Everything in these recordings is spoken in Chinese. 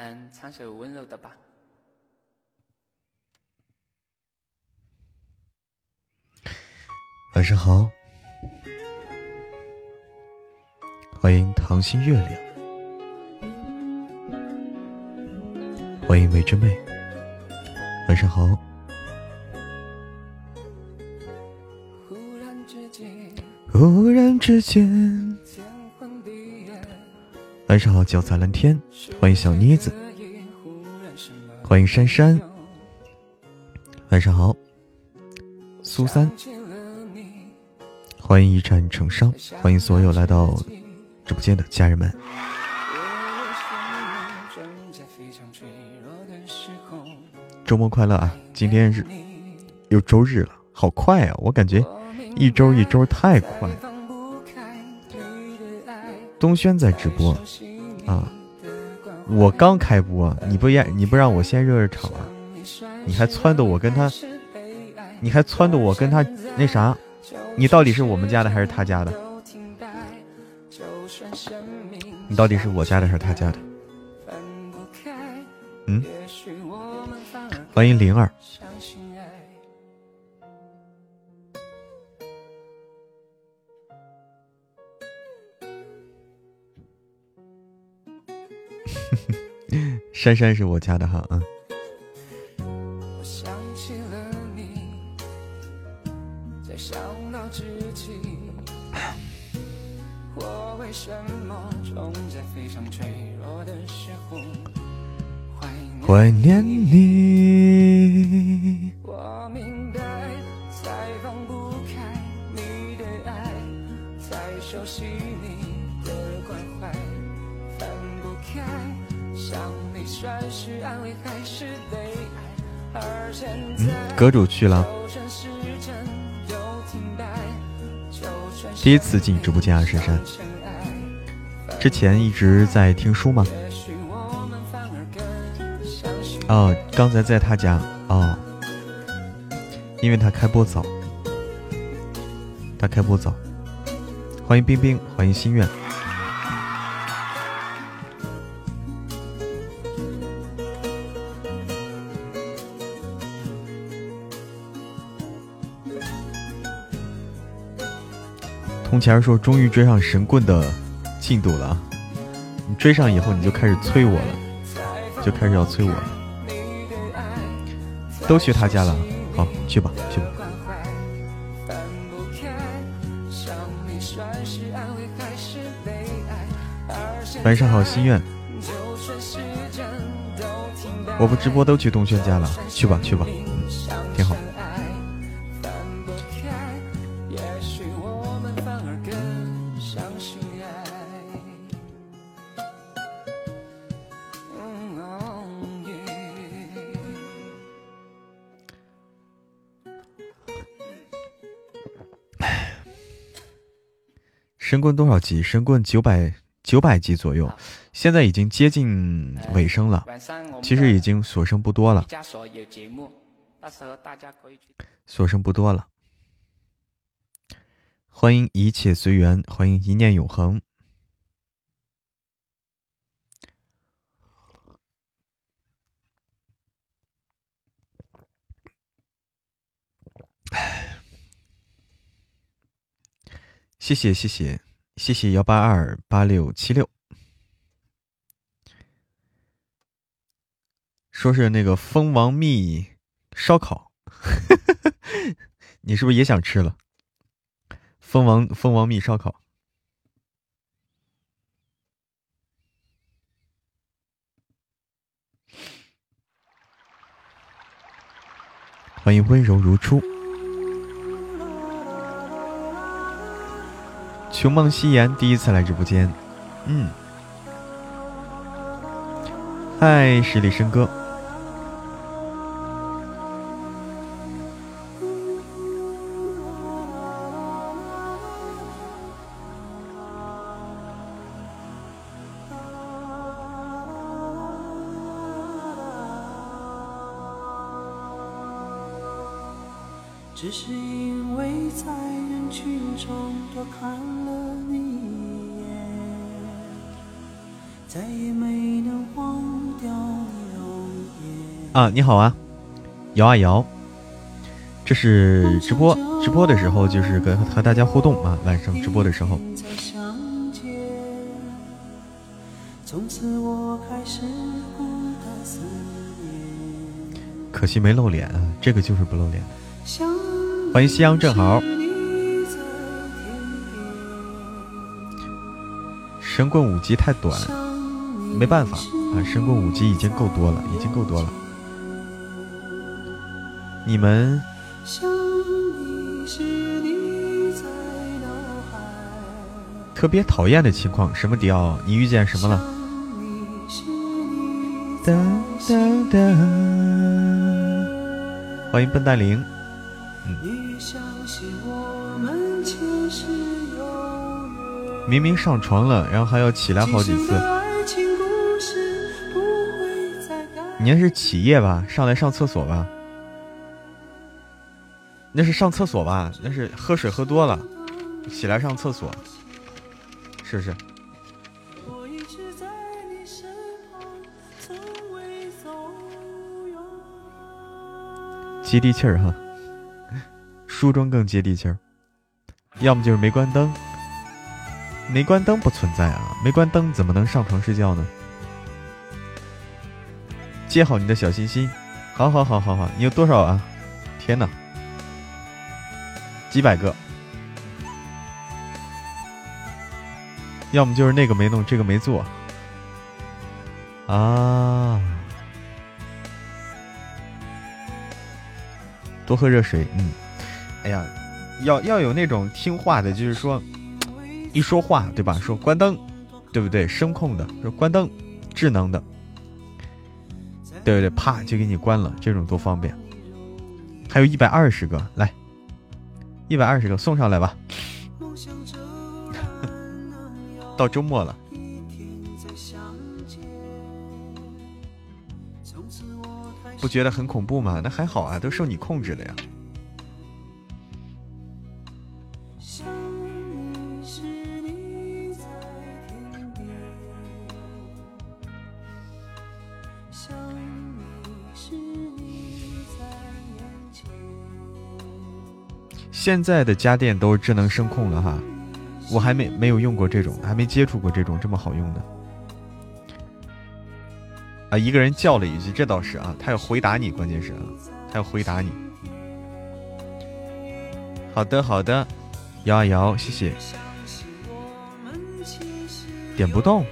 嗯，唱首温柔的吧。晚上好，欢迎糖心月亮，欢迎美之妹，晚上好。忽然之间，晚上好，脚踩蓝天，欢迎小妮子，欢迎珊珊，晚上好，苏三。欢迎一战成伤，欢迎所有来到直播间的家人们。周末快乐啊！今天是又周日了，好快啊！我感觉一周一周太快了。东轩在直播啊，我刚开播，你不让你不让我先热热场啊？你还撺掇我跟他，你还撺掇我跟他那啥？你到底是我们家的还是他家的？你到底是我家的还是他家的？嗯，欢迎灵儿。珊珊是我家的哈，啊。怀念你。阁主去了，第一次进直播间啊，珊珊。之前一直在听书吗？哦，刚才在他家哦，因为他开播早，他开播早。欢迎冰冰，欢迎心愿。铜钱说：“终于追上神棍的进度了，你追上以后你就开始催我了，就开始要催我了。”都去他家了，好，去吧，去吧。晚上好，心愿。我不直播都去东轩家了，去吧，去吧，神棍多少级？神棍九百九百级左右，现在已经接近尾声了。其实已经所剩不多了。所剩不多了。欢迎一切随缘，欢迎一念永恒。谢谢谢谢谢谢幺八二八六七六，说是那个蜂王蜜烧烤，你是不是也想吃了？蜂王蜂王蜜烧烤，欢迎温柔如初。琼梦夕颜第一次来直播间，嗯，嗨，十里笙歌。啊，你好啊，摇啊摇，这是直播，直播的时候就是跟和大家互动啊，晚上直播的时候。可惜没露脸啊，这个就是不露脸。欢迎夕阳正好。神棍五级太短，没办法啊！神棍五级已经够多了，已经够多了。你们特别讨厌的情况，什么迪奥？你遇见什么了？哒哒哒！欢迎笨蛋灵。明明上床了，然后还要起来好几次。你那是起夜吧？上来上厕所吧？那是上厕所吧？那是喝水喝多了，起来上厕所，是不是？接地气儿哈，书中更接地气儿，要么就是没关灯。没关灯不存在啊！没关灯怎么能上床睡觉呢？接好你的小心心，好好好好好，你有多少啊？天哪，几百个，要么就是那个没弄，这个没做啊！多喝热水，嗯，哎呀，要要有那种听话的，就是说。一说话，对吧？说关灯，对不对？声控的说关灯，智能的，对不对？啪就给你关了，这种多方便。还有一百二十个，来，一百二十个送上来吧。到周末了，不觉得很恐怖吗？那还好啊，都受你控制的呀。现在的家电都是智能声控了哈，我还没没有用过这种，还没接触过这种这么好用的。啊，一个人叫了一句，这倒是啊，他要回答你，关键是啊，他要回答你。好的好的，摇啊摇，谢谢。点不动，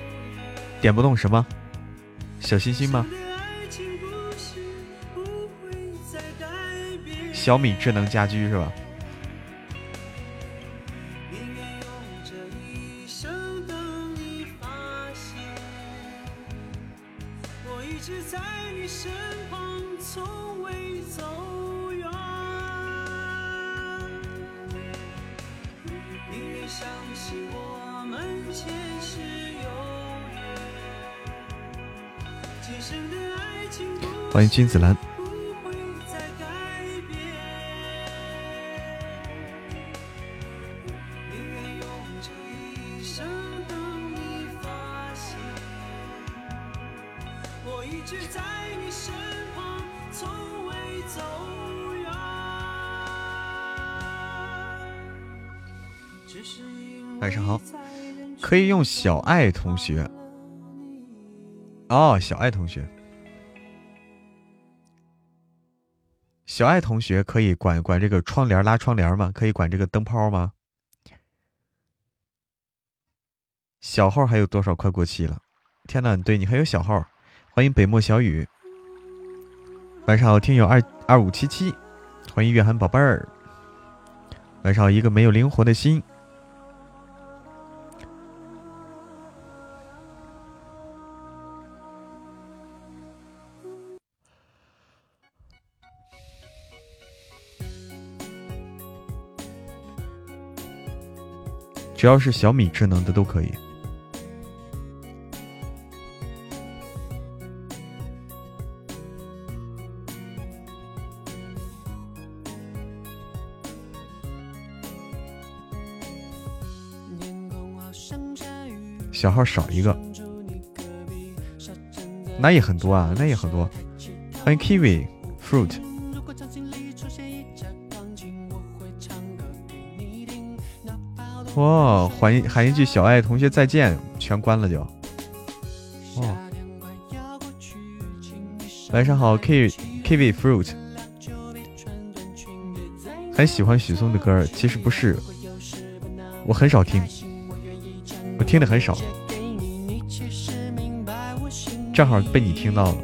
点不动什么？小心心吗？小米智能家居是吧？欢迎君子兰。晚上好，可以用小爱同学。哦，小爱同学。小爱同学可以管管这个窗帘拉窗帘吗？可以管这个灯泡吗？小号还有多少快过期了？天呐，对你还有小号，欢迎北漠小雨。晚上好，听友二二五七七，欢迎月涵宝贝儿。晚上好，一个没有灵魂的心。只要是小米智能的都可以。小号少一个，那也很多啊，那也很多。欢迎 Kiwi Fruit。哦，喊一喊一句小爱同学再见，全关了就。哦，晚上好，K Kiwi Fruit。很喜欢许嵩的歌，其实不是，我很少听，我听的很少，正好被你听到了。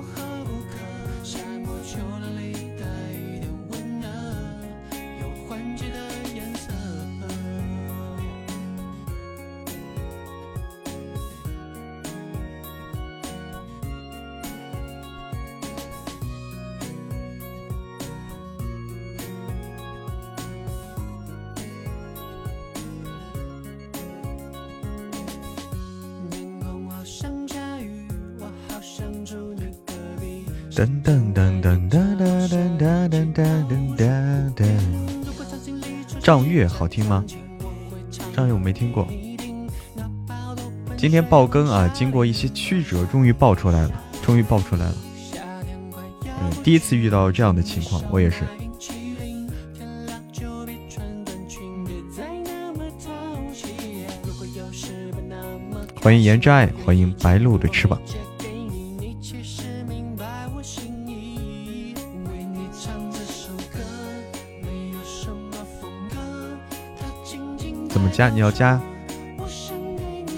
好。噔噔噔噔噔噔噔噔张月好听吗？张月我没听过。今天爆更啊，经过一些曲折，终于爆出来了，终于爆出来了。嗯，第一次遇到这样的情况，我也是。欢迎颜之爱，欢迎白鹿的翅膀。加你要加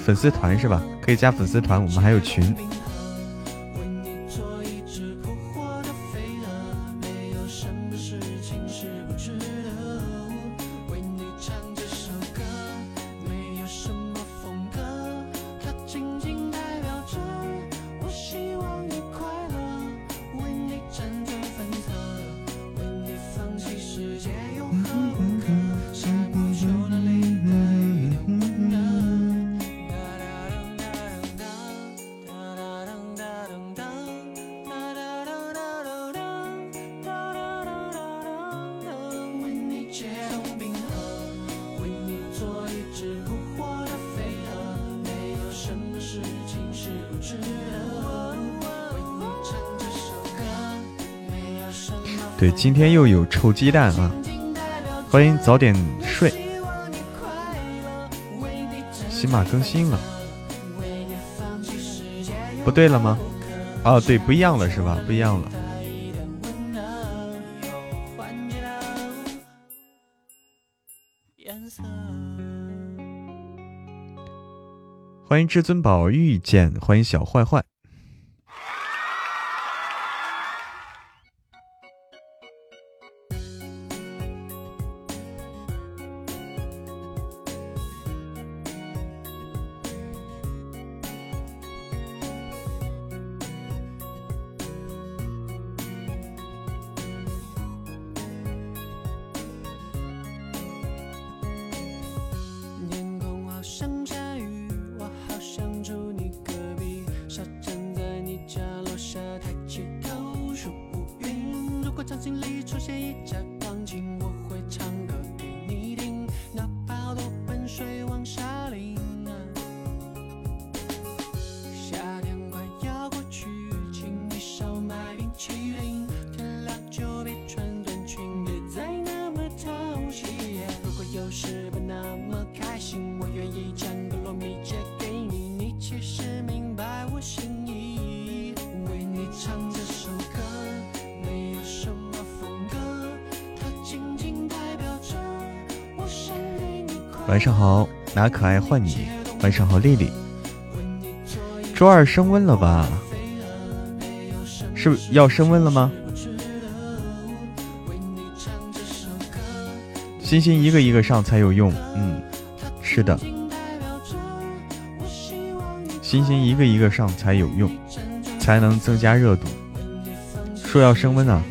粉丝团是吧？可以加粉丝团，我们还有群。今天又有臭鸡蛋啊！欢迎早点睡。起码更新了，不对了吗？哦，对，不一样了是吧？不一样了。欢迎至尊宝遇见，欢迎小坏坏。拿可爱换你，晚上好，丽丽。周二升温了吧？是要升温了吗？星星一个一个上才有用。嗯，是的。星星一个一个上才有用，才能增加热度。说要升温啊！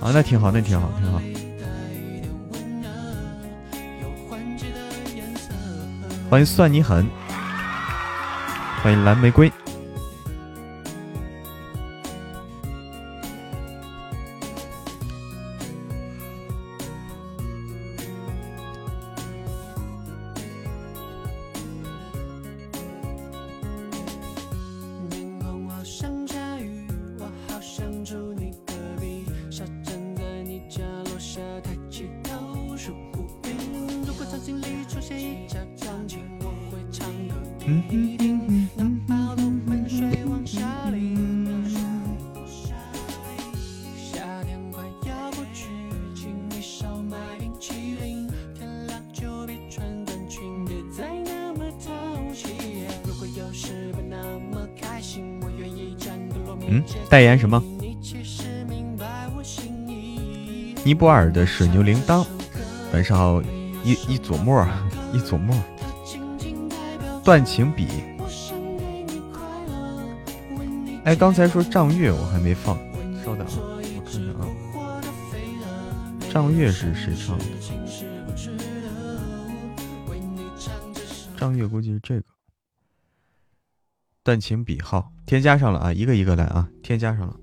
啊，那挺好，那挺好，挺好。欢迎算你狠，欢迎蓝玫瑰。尼泊尔的水牛铃铛。晚上好，一一撮沫，一撮沫。断情笔。哎，刚才说仗月，我还没放，稍等啊，我看看啊。仗月是谁唱的？仗月估计是这个。断情笔号添加上了啊，一个一个来啊，添加上了。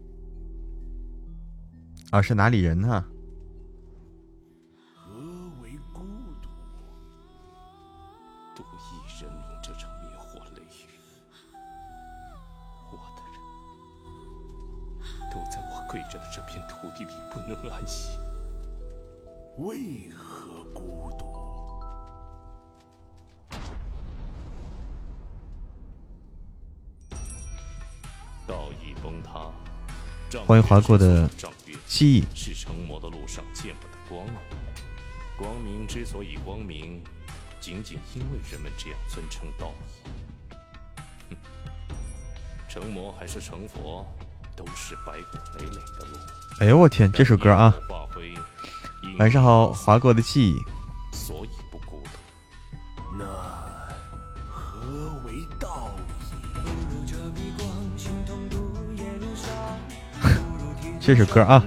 啊，是哪里人呢？划过的记忆。是成魔的路上见不得光明。光明之所以光明，仅仅因为人们这样尊称道义。哼，成魔还是成佛，都是白骨累累的路。哎呦我天，这首歌啊！晚上好，划过的记忆。所以这首歌啊。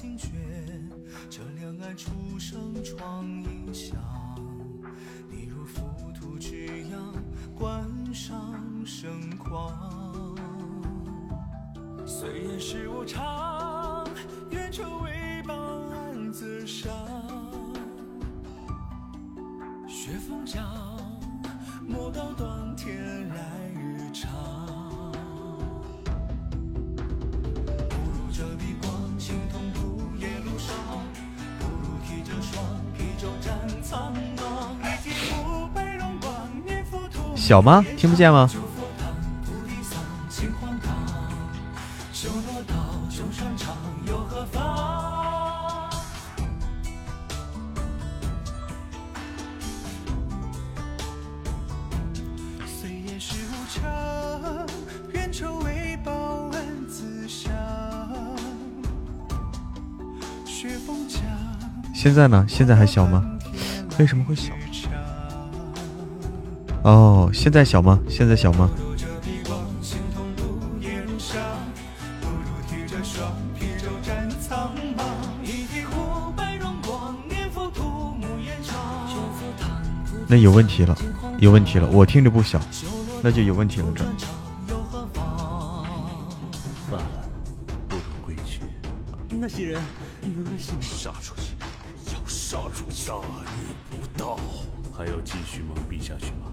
惊觉，这两岸初生创影响。你如浮屠之样，冠上盛况。岁月是无常，愿成为报案自伤。雪风将，莫道断天来。小吗？听不见吗？现在呢？现在还小吗？为什么会小？哦，现在小吗？现在小吗？那有问题了，有问题了，我听着不小，那就有问题了，这。杀你不到，还要继续蒙蔽下去吗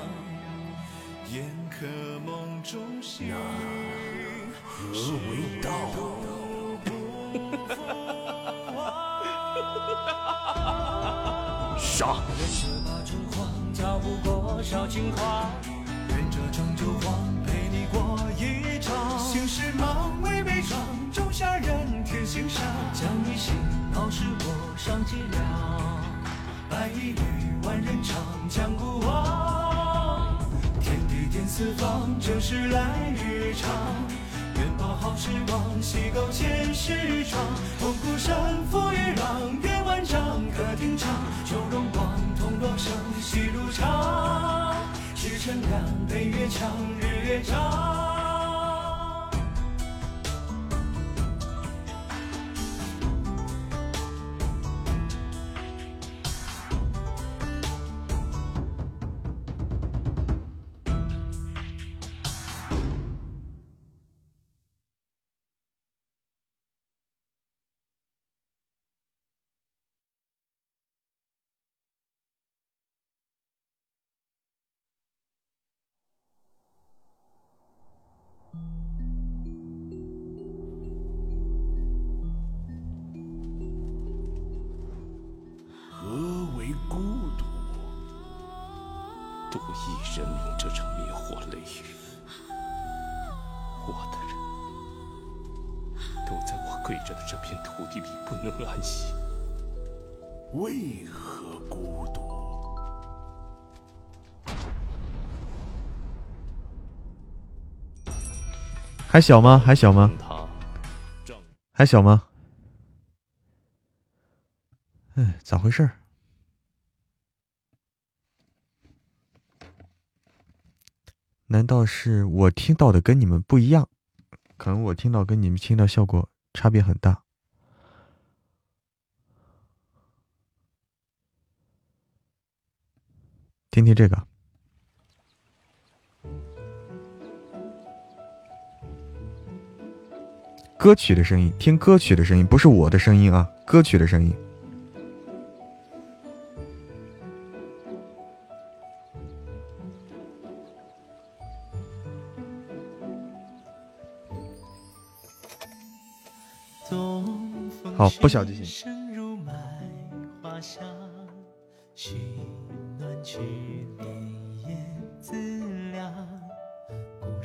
宴客梦中醒，何为道？杀！逃不过少情话，愿这终究荒，陪你过一场。心事忙，未悲怆，种下人天心上，将你心闹事我上计量。白衣女，万人唱，将古往。天四方，正是来日长。愿把好时光，洗够前世妆。痛哭声，风雨浪，月万丈，歌听唱，酒荣光。同落生喜如常，赤诚亮，北月长，日月长。还小吗？还小吗？还小吗？哎，咋回事？难道是我听到的跟你们不一样？可能我听到跟你们听到效果差别很大。听听这个歌曲的声音，听歌曲的声音，不是我的声音啊，歌曲的声音。好，不小就行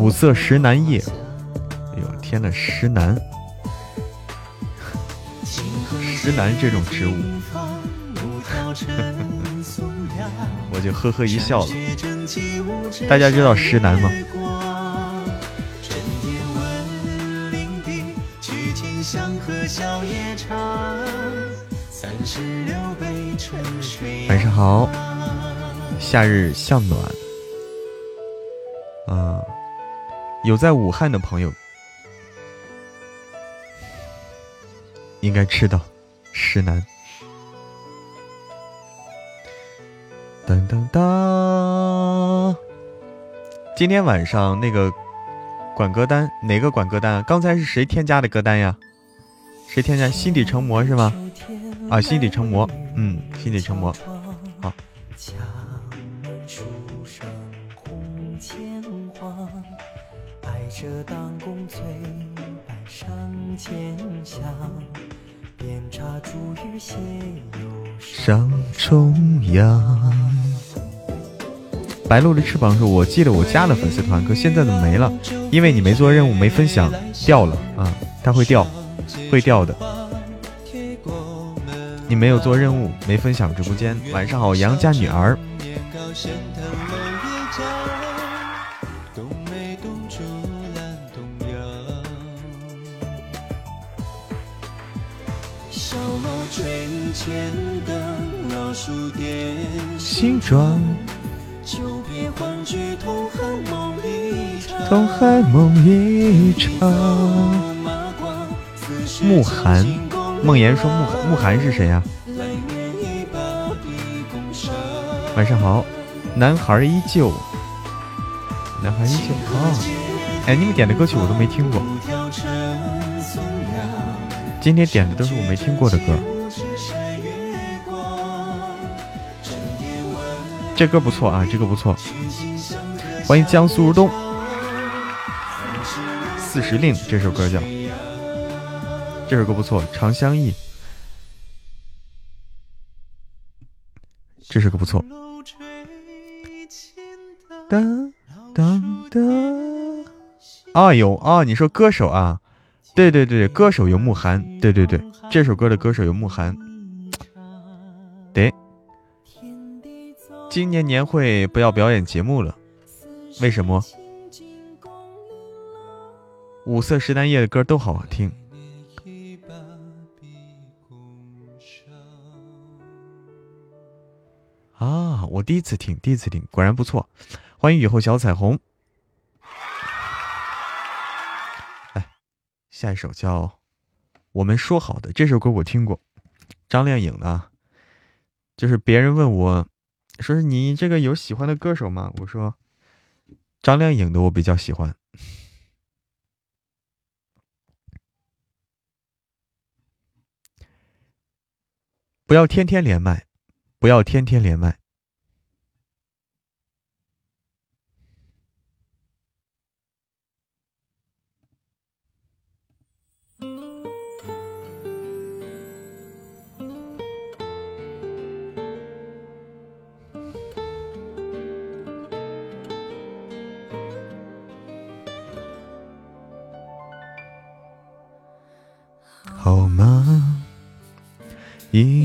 五色石楠叶，哎呦天呐，石楠，石楠这种植物，我就呵呵一笑了。大家知道石楠吗？晚上好，夏日向暖。有在武汉的朋友应该知道石楠。噔噔噔，今天晚上那个管歌单哪个管歌单啊？刚才是谁添加的歌单呀？谁添加？心底成魔是吗？啊，心底成魔，嗯，心底成魔，好。上重阳。白鹿的翅膀是：“我记得我加了粉丝团，可现在怎么没了？因为你没做任务，没分享，掉了啊！它会掉，会掉的。你没有做任务，没分享直播间。晚上好，杨家女儿。形状。东海梦一场。慕寒，梦言说慕慕寒是谁呀？晚上好，男孩依旧，男孩依旧哦。哎，你们点的歌曲我都没听过，今天点的都是我没听过的歌。这歌不错啊，这歌不错。欢迎江苏如东，四时令这首歌叫，这首歌不错，长相忆，这首歌不错。当当当，啊有啊，你说歌手啊？对对对，歌手有慕寒，对对对，这首歌的歌手有慕寒。今年年会不要表演节目了，为什么？五色石楠叶的歌都好好听。啊，我第一次听，第一次听，果然不错。欢迎雨后小彩虹。来，下一首叫《我们说好的》这首歌我听过，张靓颖的，就是别人问我。说是你这个有喜欢的歌手吗？我说张靓颖的我比较喜欢。不要天天连麦，不要天天连麦。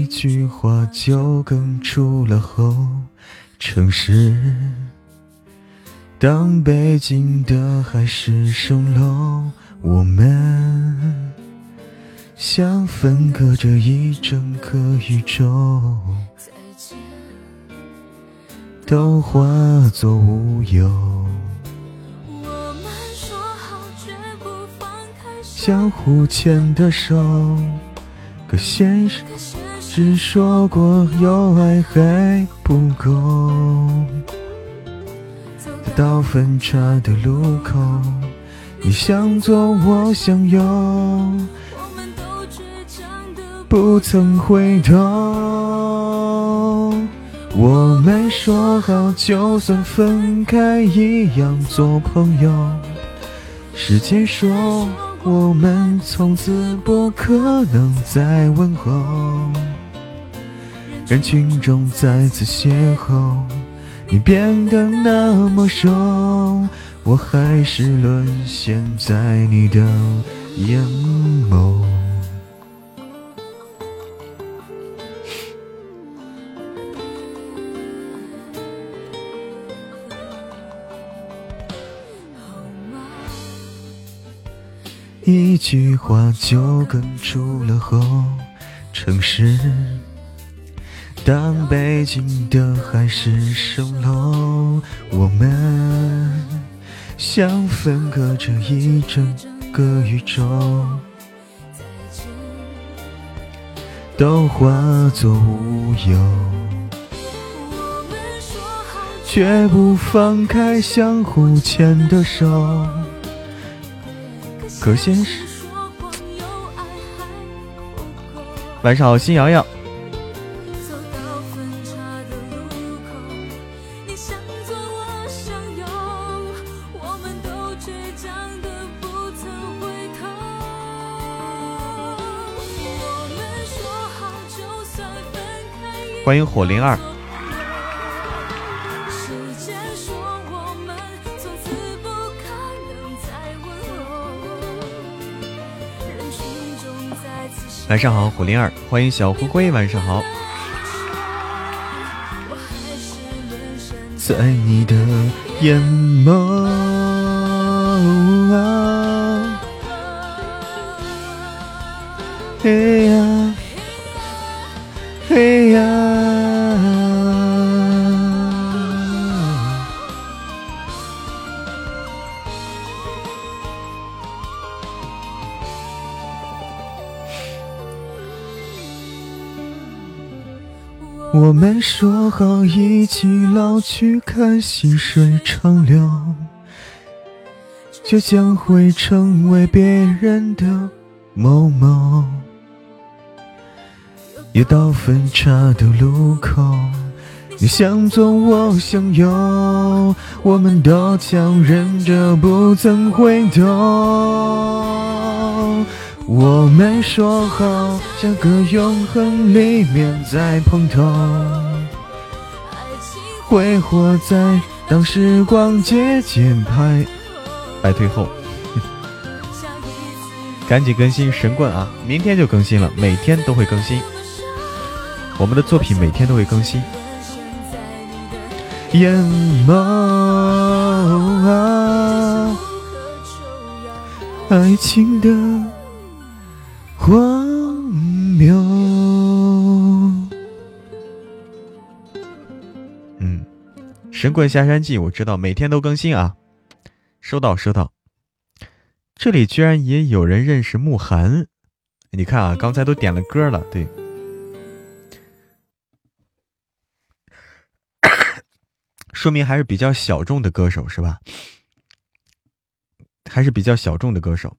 一句话就哽出了喉。城市，当北京的海市蜃楼，我们像分隔着一整个宇宙，都化作乌有。相互牵的手，可现实只说过有爱还不够。到分岔的路口，你向左，我向右，不曾回头。我们说好，就算分开，一样做朋友。时间说。我们从此不可能再问候，人群中再次邂逅，你变得那么瘦，我还是沦陷在你的眼眸。一句话就哽出了喉。城市，当北京的海市蜃楼，我们像分隔着一整个宇宙，都化作乌有。绝不放开相互牵的手。可现实。晚上好，新瑶瑶。欢迎火灵儿。晚上好，虎灵儿，欢迎小灰灰。晚上好，在你的眼眸说好一起老去，看细水长流，却将会成为别人的某某。一到分岔的路口，你向左，我向右，我们都强忍着不曾回头。我们说好，下个永恒里面再碰头，会活在当时光节节拍摆退后。赶紧更新神棍啊！明天就更新了，每天都会更新。我们的作品每天都会更新。眼眸啊，爱情的。荒神棍下山记我知道，每天都更新啊。收到，收到。这里居然也有人认识慕寒，你看啊，刚才都点了歌了，对，说明还是比较小众的歌手是吧？还是比较小众的歌手。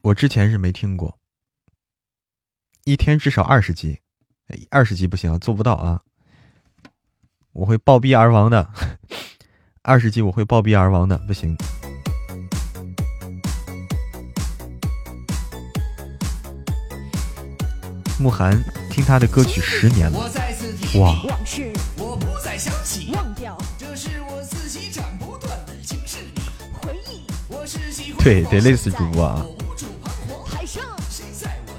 我之前是没听过，一天至少二十集，二十级不行，做不到啊！我会暴毙而亡的，二十级我会暴毙而亡的，不行。慕寒，听他的歌曲十年了，哇！对，得累死主播啊！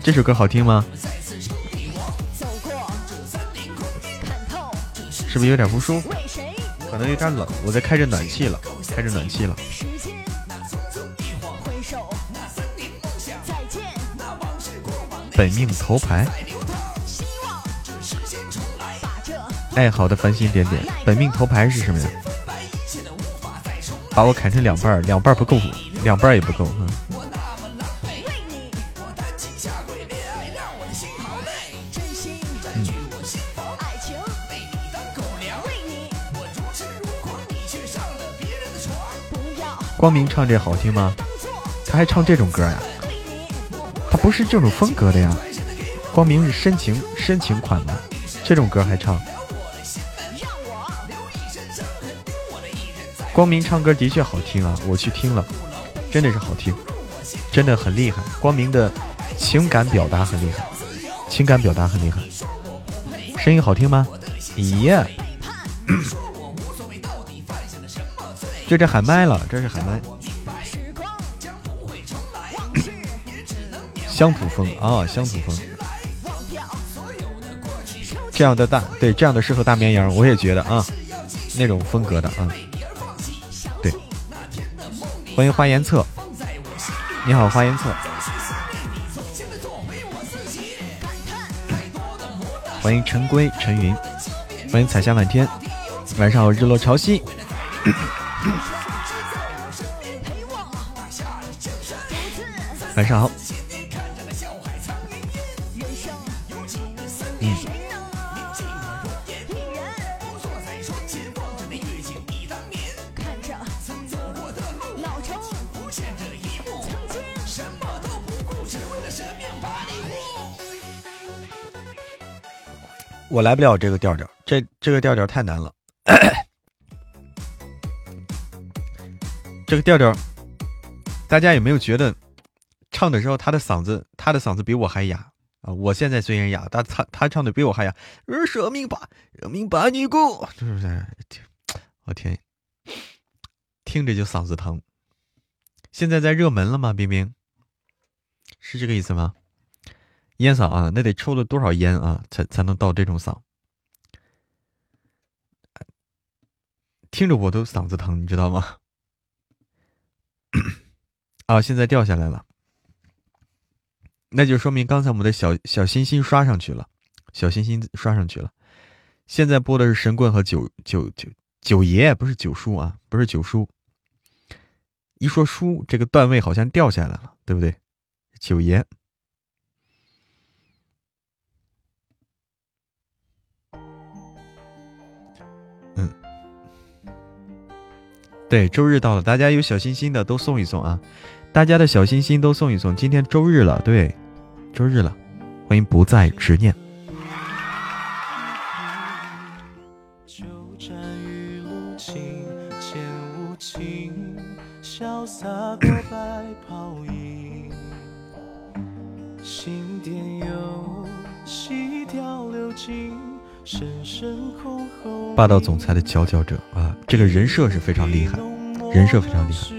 这首歌好听吗？是不是有点不舒服？可能有点冷，我在开着暖气了，开着暖气了。本命头牌，哎，好的，繁星点点，本命头牌是什么呀？把我砍成两半，两半不够，两半也不够，嗯。光明唱这好听吗？他还唱这种歌呀？他不是这种风格的呀。光明是深情深情款的，这种歌还唱。光明唱歌的确好听啊，我去听了，真的是好听，真的很厉害。光明的情感表达很厉害，情感表达很厉害。声音好听吗？咦。这喊麦了，这是喊麦。乡土风啊，乡土风。这样的大对，这样的适合大绵羊，我也觉得啊，那种风格的啊。对，欢迎花颜策，你好，花颜策。欢迎陈归陈云，欢迎彩霞满天，晚上好，日落潮汐。晚上好。我来不了这个调调，这这个调调太难了。这个调调，大家有没有觉得？唱的时候，他的嗓子，他的嗓子比我还哑啊！我现在虽然哑，但他他唱的比我还哑。舍命吧，舍命把你顾，是不是？我天，听着就嗓子疼。现在在热门了吗？冰冰，是这个意思吗？烟嗓啊，那得抽了多少烟啊，才才能到这种嗓？听着我都嗓子疼，你知道吗？啊，现在掉下来了。那就说明刚才我们的小小心心刷上去了，小心心刷上去了。现在播的是神棍和九九九九爷，不是九叔啊，不是九叔。一说叔，这个段位好像掉下来了，对不对？九爷，对，周日到了，大家有小心心的都送一送啊！大家的小心心都送一送。今天周日了，对，周日了，欢迎不再执念。霸道总裁的佼佼者啊，这个人设是非常厉害，人设非常厉害。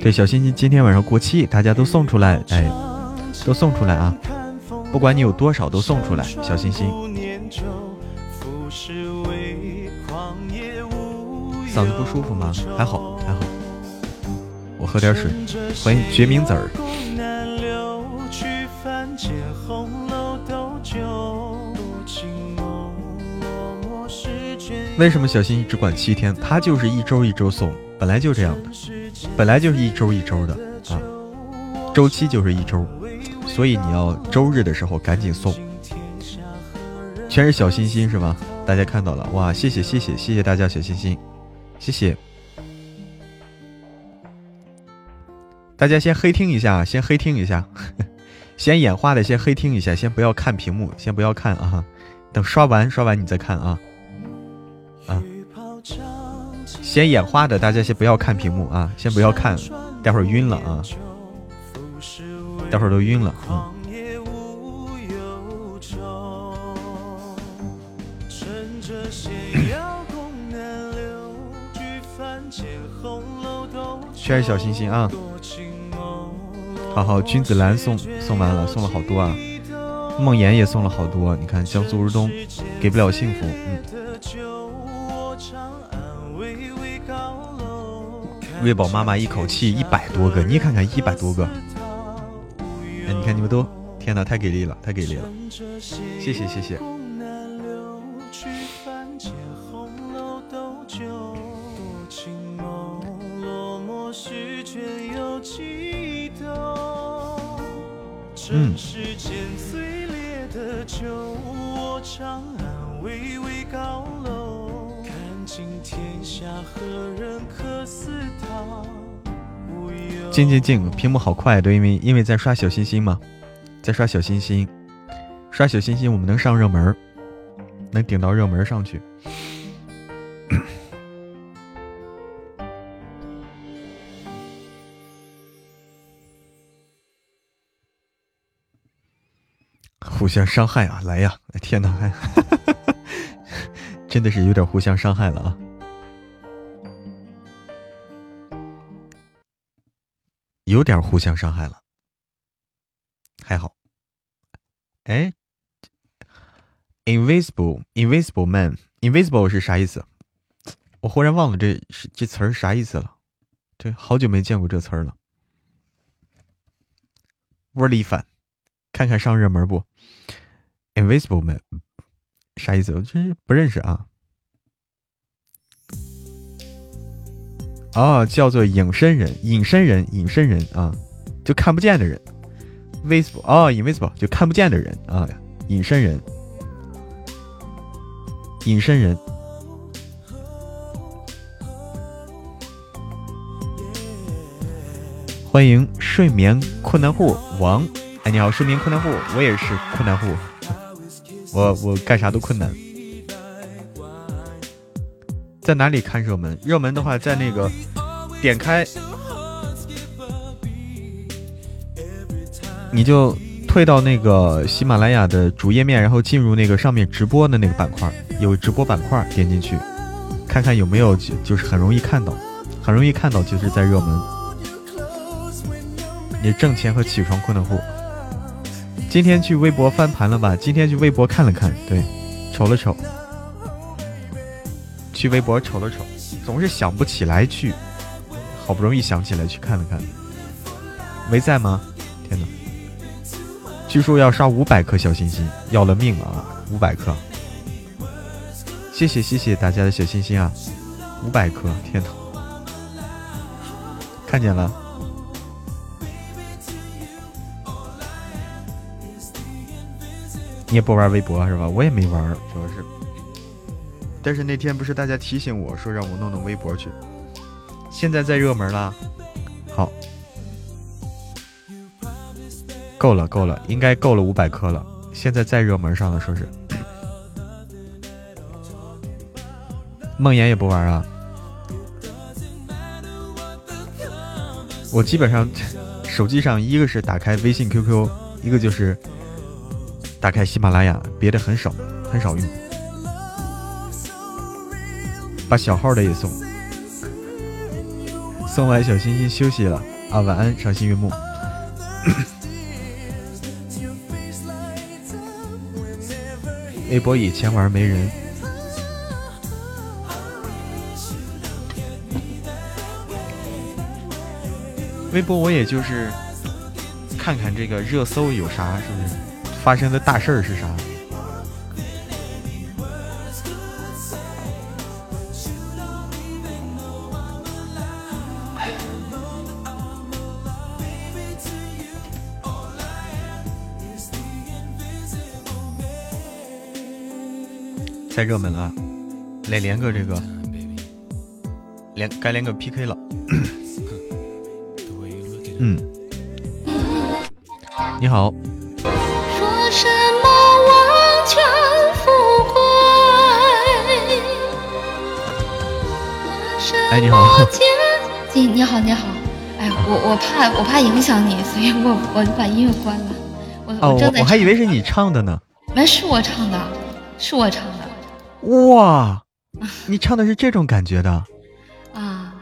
对，小心心今天晚上过期，大家都送出来，哎，都送出来啊！不管你有多少，都送出来，小心心。嗓子不舒服吗？还好，还好。我喝点水。欢迎决明子儿。为什么小新只管七天？他就是一周一周送，本来就这样的，本来就是一周一周的啊，周期就是一周，所以你要周日的时候赶紧送，全是小心心是吗？大家看到了哇，谢谢谢谢谢谢大家小心心，谢谢，大家先黑听一下，先黑听一下，先眼花的先黑听一下，先不要看屏幕，先不要看啊，等刷完刷完你再看。啊，先眼花的大家先不要看屏幕啊，先不要看，待会儿晕了啊，待会儿都晕了啊。全是小心心啊！好好，君子兰送送完了，送了好多啊。梦妍也送了好多，你看江苏如东给不了幸福，嗯。喂饱妈妈一口气一百多个，你看看一百多个，哎，你看你们都，天哪，太给力了，太给力了，谢谢谢谢。嗯。今天下何人可似他静静静，屏幕好快，都因为因为在刷小心心嘛，在刷小心心，刷小心心，我们能上热门，能顶到热门上去。互相伤害啊，来呀！天哪，还真的是有点互相伤害了啊。有点互相伤害了，还好。哎，invisible，invisible man，invisible 是啥意思？我忽然忘了这这词儿啥意思了。对，好久没见过这词儿了。窝里反，看看上热门不？invisible man 啥意思？我真是不认识啊。哦，叫做隐身人，隐身人，隐身人啊，就看不见的人，visible，哦，invisible，就看不见的人啊，隐身人，隐身人，欢迎睡眠困难户王，哎，你好，睡眠困难户，我也是困难户，我我干啥都困难。在哪里看热门？热门的话，在那个点开，你就退到那个喜马拉雅的主页面，然后进入那个上面直播的那个板块，有直播板块，点进去看看有没有，就就是很容易看到，很容易看到，就是在热门。你挣钱和起床困难户，今天去微博翻盘了吧？今天去微博看了看，对，瞅了瞅。去微博瞅了瞅，总是想不起来去，好不容易想起来去看了看，没在吗？天哪！据说要刷五百颗小心心，要了命了啊！五百颗，谢谢谢谢大家的小心心啊！五百颗，天哪！看见了？你也不玩微博是吧？我也没玩，主要是。但是那天不是大家提醒我说让我弄弄微博去，现在在热门了。好，够了够了，应该够了五百颗了。现在在热门上了，说是。梦魇也不玩啊？我基本上手机上一个是打开微信、QQ，一个就是打开喜马拉雅，别的很少很少用。把小号的也送，送完小心心休息了啊，晚安，赏心悦目。微博以前玩没人。微博我也就是看看这个热搜有啥，是不是发生的大事儿是啥？太热门了，来连个这个，连该连个 PK 了。嗯，你好。哎，你好。你你好你好，哎，我我怕我怕影响你，所以我我就把音乐关了。我我正在。我还以为是你唱的呢。没是我唱的，是我唱的。哇，你唱的是这种感觉的。啊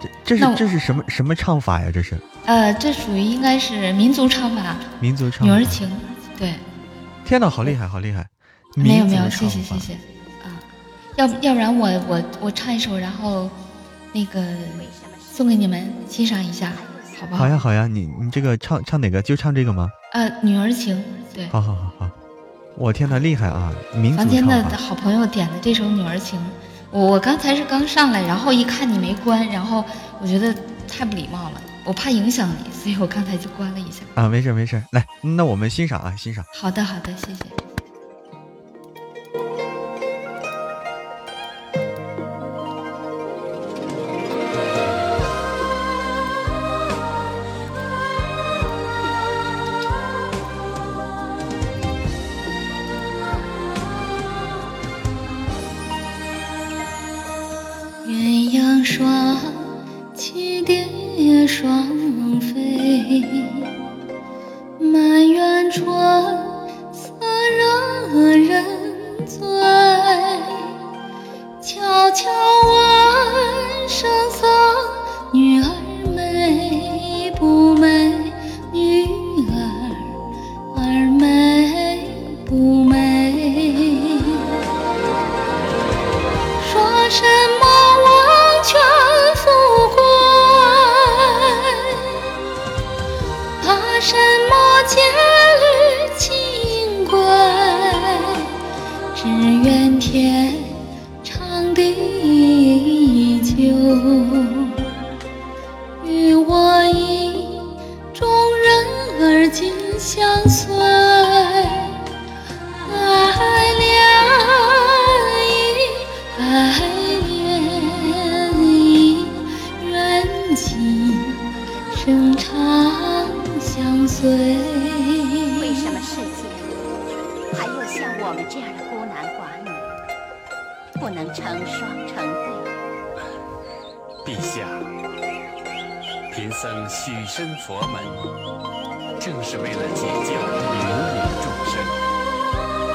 这这是这是什么什么唱法呀？这是呃，这属于应该是民族唱法，民族唱女儿情，对。天哪，好厉害，好厉害！没有没有，谢谢谢谢啊！要不要不然我我我唱一首，然后那个送给你们欣赏一下，好不好？好呀好呀，你你这个唱唱哪个？就唱这个吗？呃，女儿情，对。好好好好，我天呐，厉害啊！民族房间的好朋友点的这首女儿情。我我刚才是刚上来，然后一看你没关，然后我觉得太不礼貌了，我怕影响你，所以我刚才就关了一下。啊，没事没事，来，那我们欣赏啊，欣赏。好的好的，谢谢。说这样的孤男寡女，不能成双成对？陛下，贫僧许身佛门，正是为了解救流离众生，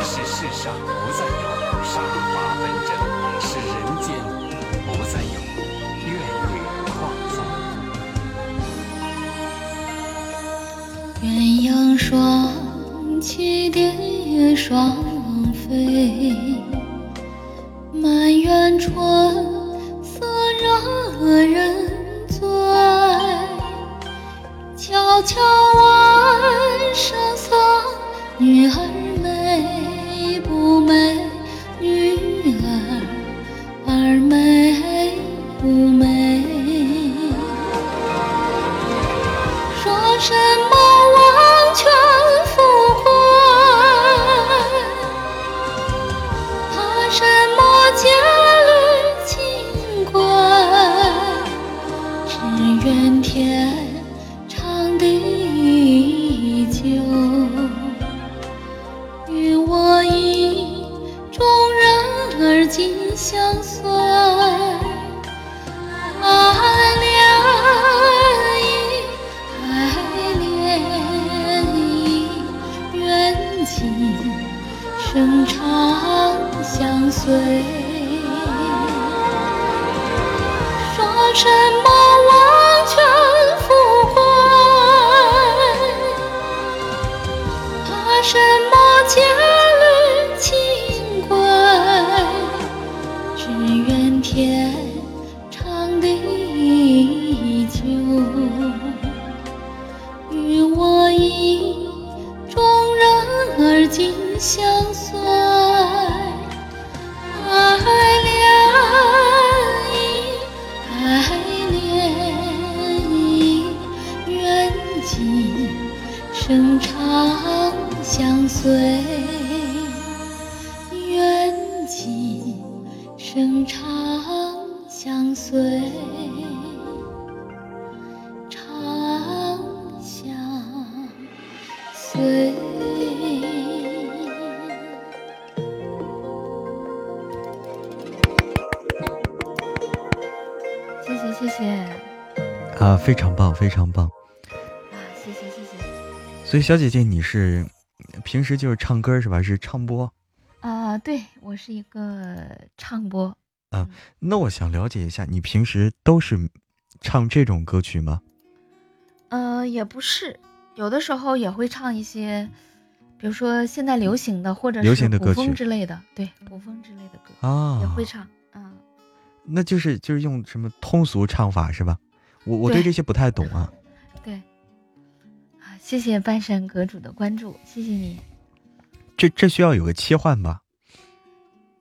使世上不再有杀伐纷争，使人间不再有怨女狂妇。鸳鸯双栖蝶双，满园春小姐姐，你是平时就是唱歌是吧？是唱播？啊，对我是一个唱播。啊那我想了解一下，你平时都是唱这种歌曲吗？呃，也不是，有的时候也会唱一些，比如说现在流行的，或者流行的歌曲风之类的，对，古风之类的歌、啊，也会唱。嗯，那就是就是用什么通俗唱法是吧？我我对对这些不太懂啊。谢谢半山阁主的关注，谢谢你。这这需要有个切换吧？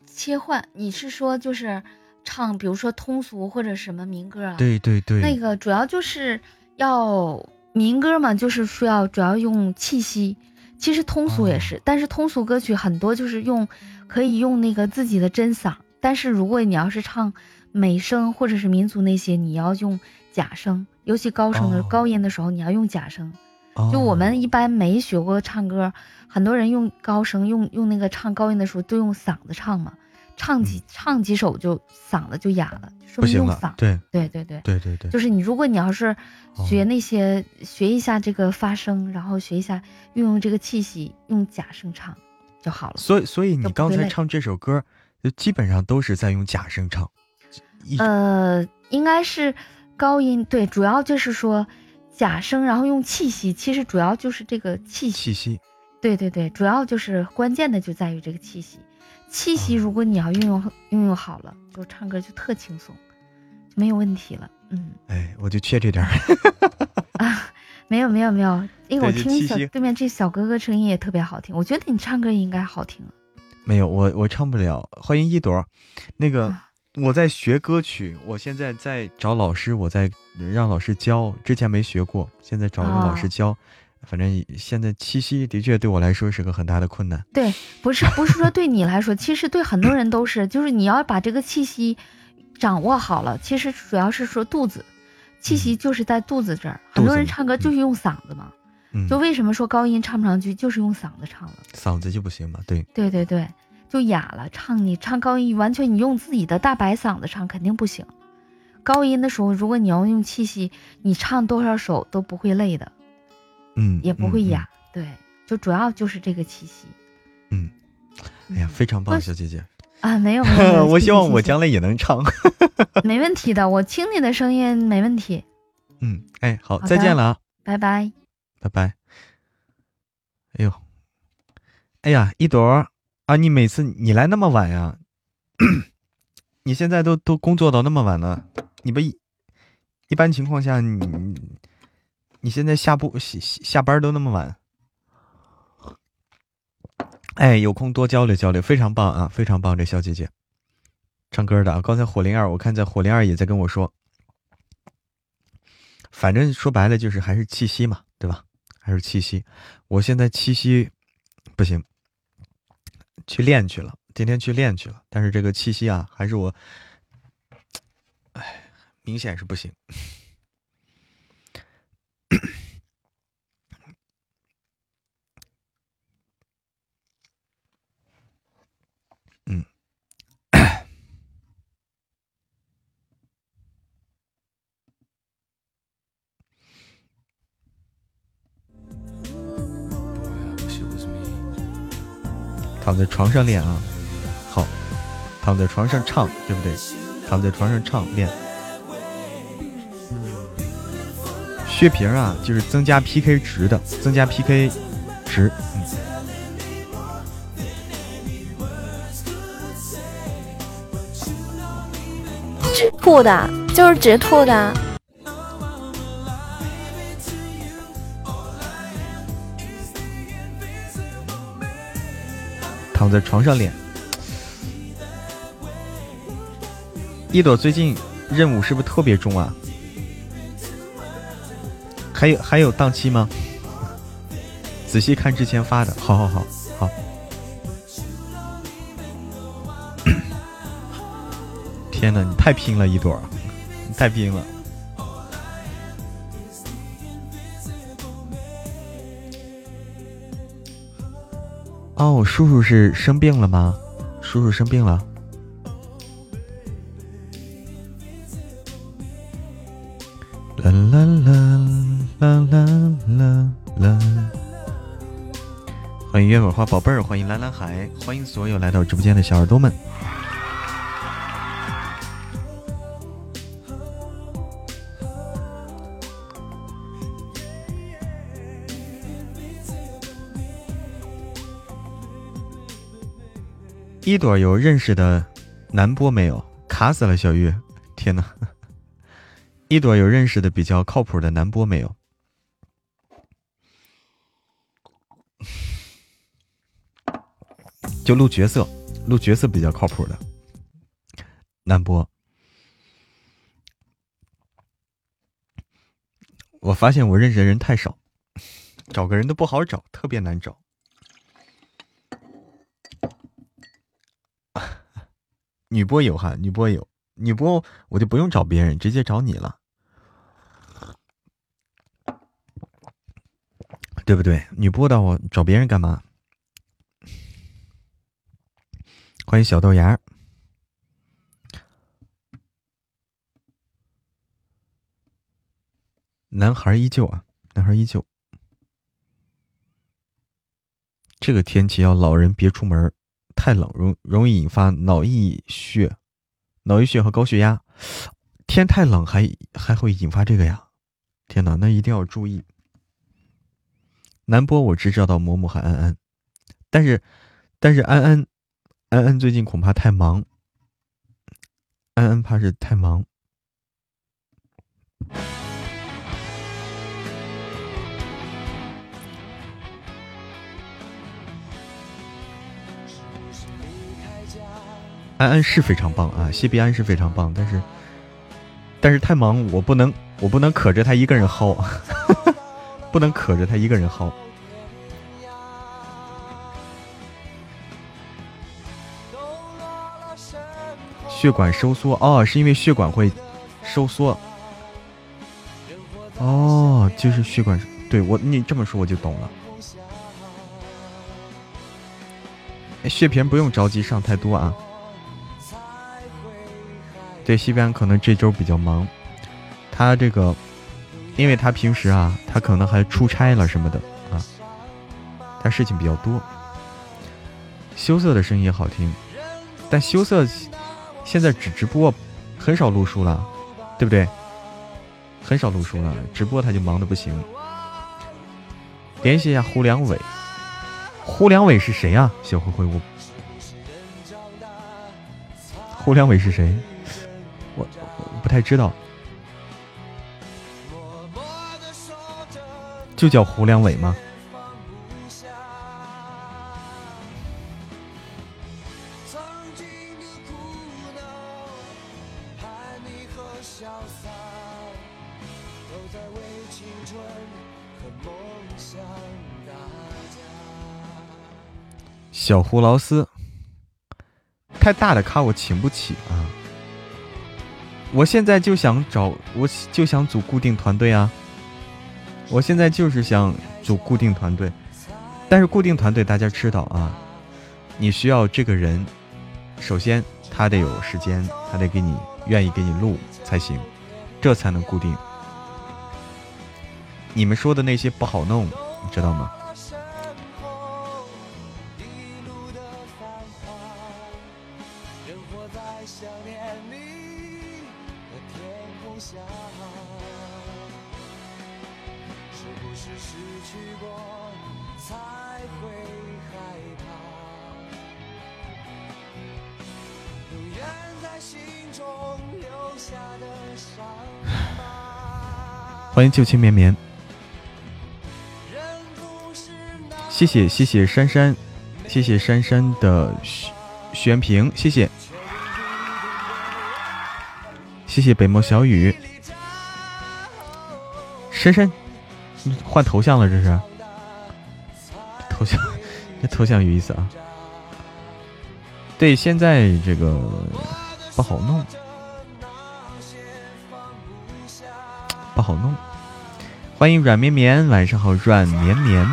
切换，你是说就是唱，比如说通俗或者什么民歌啊？对对对，那个主要就是要民歌嘛，就是说要主要用气息。其实通俗也是，哦但是通俗歌曲很多就是用可以用那个自己的真嗓，但是如果你要是唱美声或者是民族那些，你要用假声，尤其高声的、哦高音的时候，你要用假声。哦就我们一般没学过唱歌，很多人用高声，用用那个唱高音的时候都用嗓子唱嘛，唱几、唱几首就嗓子就哑了，说嗯不行了明用嗓。。对对对对。对对对，就是你，如果你要是学哦那些、学一下这个发声，然后学一下运用这个气息，用假声唱就好了。所以所以你刚才唱这首歌，就基本上都是在用假声唱。呃，应该是高音，对，主要就是说假声，然后用气息，其实主要就是这个气息。气息对对对，主要就是关键的就在于这个气息。气息，啊如果你要运用运用好了，就唱歌就特轻松，就没有问题了。嗯哎，我就缺这点儿。啊，没有没有没有，因为我听小对面这小哥哥声音也特别好听，我觉得你唱歌应该好听啊。没有，我我唱不了。欢迎一朵，那个啊我在学歌曲，我现在在找老师，我在让老师教，之前没学过，现在找一个老师哦教。反正现在七夕的确对我来说是个很大的困难。对，不是不是说对你来说，其实对很多人都是，就是你要把这个气息掌握好了，其实主要是说肚子，气息就是在肚子这儿。很多人唱歌就是用嗓子嘛，嗯，就为什么说高音唱不上去，就是用嗓子唱了。嗓子就不行嘛。对，对对对，就哑了。唱你唱高音，完全你用自己的大白嗓子唱肯定不行。高音的时候，如果你要用气息，你唱多少首都不会累的，嗯，也不会嗯哑。对，就主要就是这个气息。嗯。嗯，哎呀，非常棒，我小姐姐。啊，没有 没有，我希望我将来也能唱。没问题的，我听你的声音没问题。嗯，哎，好，好再见了啊，拜拜。拜拜。哎呦，哎呀，一朵儿啊，你每次你来那么晚呀？你现在都都工作到那么晚了，你不一一般情况下你你现在下不下下班都那么晚？哎，有空多交流交流，非常棒啊，非常棒，这小姐姐，唱歌的啊。刚才火灵儿，我看在火灵儿也在跟我说，反正说白了就是还是气息嘛，对吧？还是气息。我现在气息不行，去练去了，今天去练去了，但是这个气息啊，还是我，哎，明显是不行。躺在床上练啊，好。躺在床上唱，对不对？躺在床上唱练。血瓶啊，就是增加 PK 值的，增加 PK 值。嗯。直吐的，就是直吐的。躺在床上练。一朵最近任务是不是特别重啊？还有还有档期吗？仔细看之前发的，好好好好。天哪，你太拼了，一朵，你太拼了。哦，叔叔是生病了吗？叔叔生病了。啦啦啦啦啦啦啦！欢迎月尾花宝贝儿，欢迎蓝蓝海，欢迎所有来到直播间的小耳朵们。一朵有认识的男播没有？卡死了，小玉！天哪！一朵有认识的比较靠谱的男播没有？就录角色，录角色比较靠谱的男播。我发现我认识的人太少，找个人都不好找，特别难找。女播有哈，女播有，女播我就不用找别人，直接找你了。对不对？女播的我找别人干嘛？欢迎小豆芽，男孩依旧啊，男孩依旧。这个天气要老人别出门，太冷容容易引发脑溢血、脑溢血和高血压。天太冷还还会引发这个呀？天哪，那一定要注意。南波我只知道嬷嬷和安安，但是，但是安安，安安最近恐怕太忙，安安怕是太忙。安安是非常棒啊，谢必安是非常棒，但是，但是太忙，我不能，我不能可着他一个人薅。不能可着他一个人薅。血管收缩哦，是因为血管会收缩。哦，就是血管，对我你这么说我就懂了。血瓶不用着急上太多啊。对，西边可能这周比较忙，他这个。因为他平时啊，他可能还出差了什么的啊，他事情比较多。羞涩的声音也好听，但羞涩现在只直播，很少录书了，对不对？很少录书了，直播他就忙的不行。联系一下胡良伟，胡良伟是谁啊？小灰灰，我胡良伟是谁？不太知道。就叫胡良伟吗？小胡劳斯，太大的咖我请不起啊！我现在就想找，我就想组固定团队啊！我现在就是想组固定团队，但是固定团队大家知道啊，你需要这个人，首先他得有时间，他得给你愿意给你录才行，这才能固定。你们说的那些不好弄，你知道吗？欢迎旧情绵绵，谢谢谢谢珊珊，谢谢珊珊的选评，谢谢谢谢北漠小雨，珊珊换头像了，这是头像，这头像有意思啊。对，现在这个不好弄，不好弄。欢迎软绵绵，晚上好，软绵绵。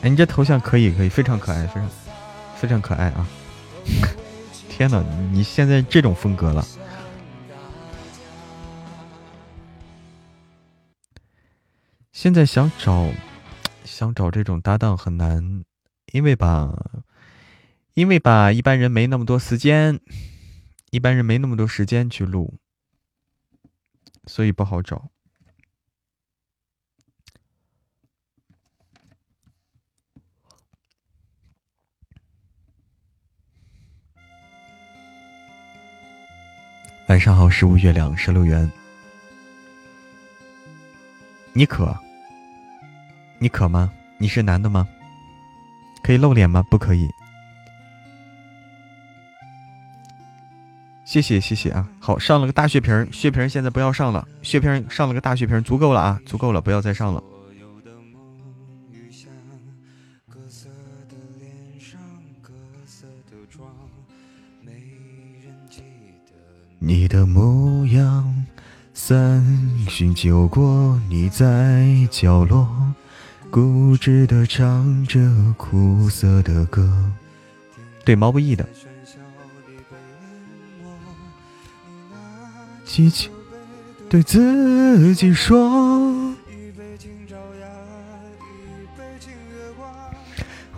哎，你这头像可以，可以，非常可爱，非常非常可爱啊！天哪，你现在这种风格了。现在想找想找这种搭档很难，因为吧，因为吧，一般人没那么多时间，一般人没那么多时间去录，所以不好找。晚上好，十五月亮，十六元。你渴？你渴吗？你是男的吗？可以露脸吗？不可以。谢谢谢谢啊！好，上了个大血瓶，血瓶现在不要上了，血瓶上了个大血瓶，足够了啊，足够了，不要再上了。你的模样，三巡酒过，你在角落，固执的唱着苦涩的歌。对，毛不易的。激情对自己说，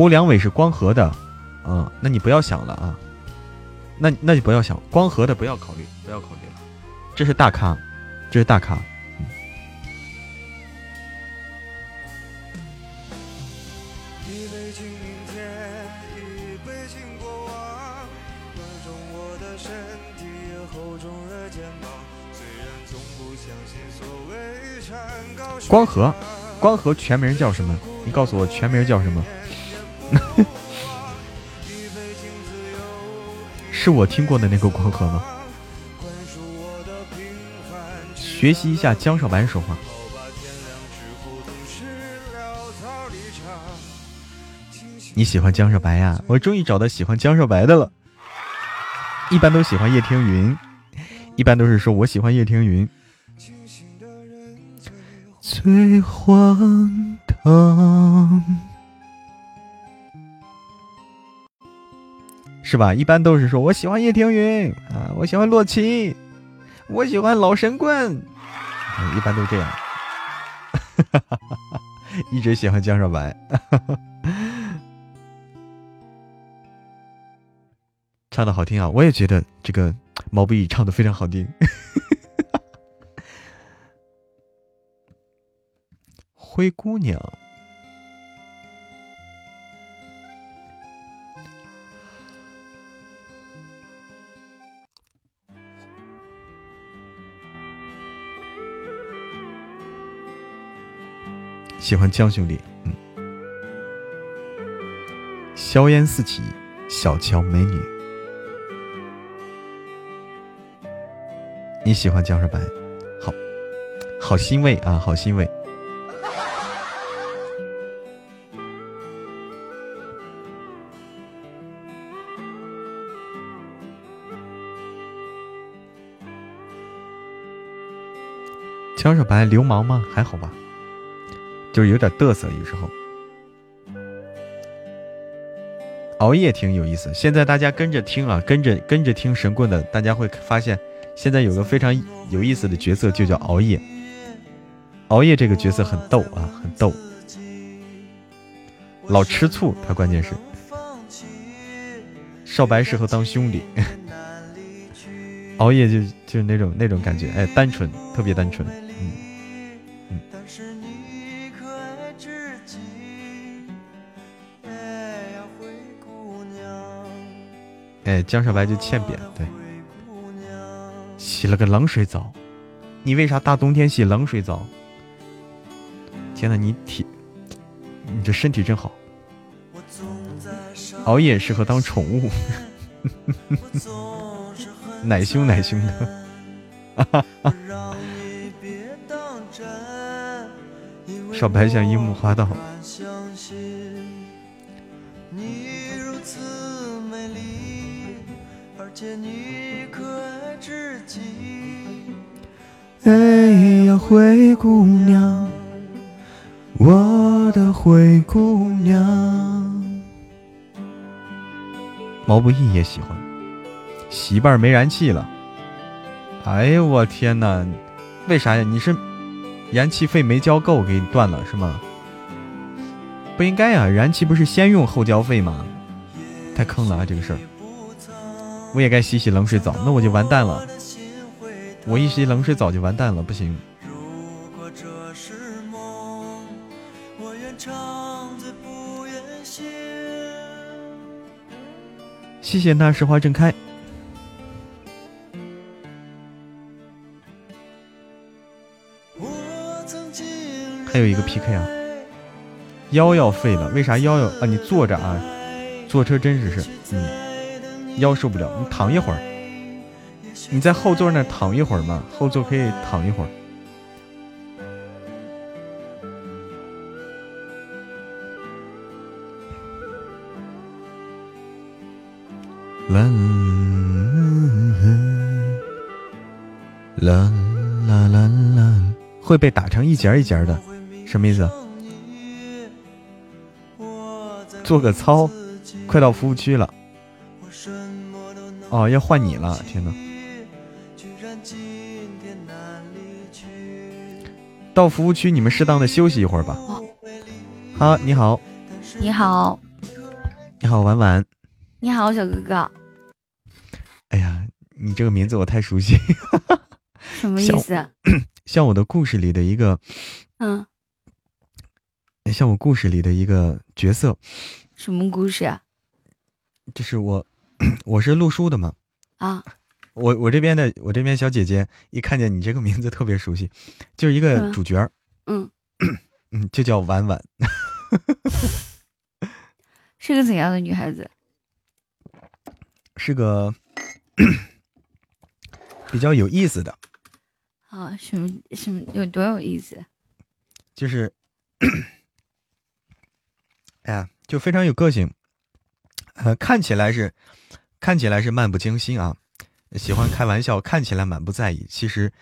胡良伟是光和的，嗯，那你不要想了啊，那那就不要想光和的，不要考虑，不要考虑了，这是大咖，这是大咖。光和，光和全名叫什么？你告诉我全名叫什么？是我听过的那个光和吗？学习一下江少白说话。你喜欢江少白呀？我终于找到喜欢江少白的了。一般都喜欢叶听云，一般都是说我喜欢叶听云。最荒唐。是吧？一般都是说我喜欢叶听云啊，我喜欢洛奇，我喜欢老神棍，一般都这样。一直喜欢江少白，唱的好听啊！我也觉得这个毛不易唱的非常好听。灰姑娘。喜欢江兄弟嗯。硝烟四起小乔美女。你喜欢江小白？好好欣慰啊好欣慰。江小白流氓吗？还好吧。就是有点嘚瑟，有时候。熬夜挺有意思，现在大家跟着听啊，跟着跟着听神棍的，大家会发现，现在有个非常有意思的角色，就叫熬夜。熬夜这个角色很逗啊，很逗，老吃醋，他关键是。少白适合当兄弟，熬夜就就是那种那种感觉，哎，单纯，特别单纯，哎，江少白就欠扁，对，洗了个冷水澡，你为啥大冬天洗冷水澡？天呐，你体，你这身体真好。熬夜适合当宠物，奶凶奶凶的。少白像樱木花道。见你可爱至极哎呀，灰姑娘，我的灰姑娘。毛不易也喜欢，洗一半没燃气了。哎呦我天哪，为啥呀？你是燃气费没交够给你断了是吗？不应该啊，燃气不是先用后交费吗？太坑了啊这个事儿。我也该洗洗冷水澡，那我就完蛋了。我一洗冷水澡就完蛋了，不行。谢谢那时花正开，还有一个 PK 啊，腰要废了，为啥腰要啊？你坐着啊，坐车真是是，嗯，腰受不了，你躺一会儿，你在后座那躺一会儿嘛，后座可以躺一会儿。啦啦啦啦啦，会被打成一节一节的，什么意思？做个操，快到服务区了。哦，要换你了，天哪！到服务区，你们适当的休息一会儿吧。好，你好。你好。你好，婉婉。你好，小哥哥。哎呀，你这个名字我太熟悉，什么意思？像我 的故事里的一个，嗯，像我故事里的一个角色。什么故事啊？就是我，我是录书的嘛。啊。我我这边的我这边小姐姐一看见你这个名字特别熟悉，就是一个主角嗯。嗯，就叫婉婉。是个怎样的女孩子？是个。比较有意思的啊，什么什么有多有意思？就是，哎呀，就非常有个性，呃，看起来是看起来是漫不经心啊，喜欢开玩笑，看起来满不在意，其实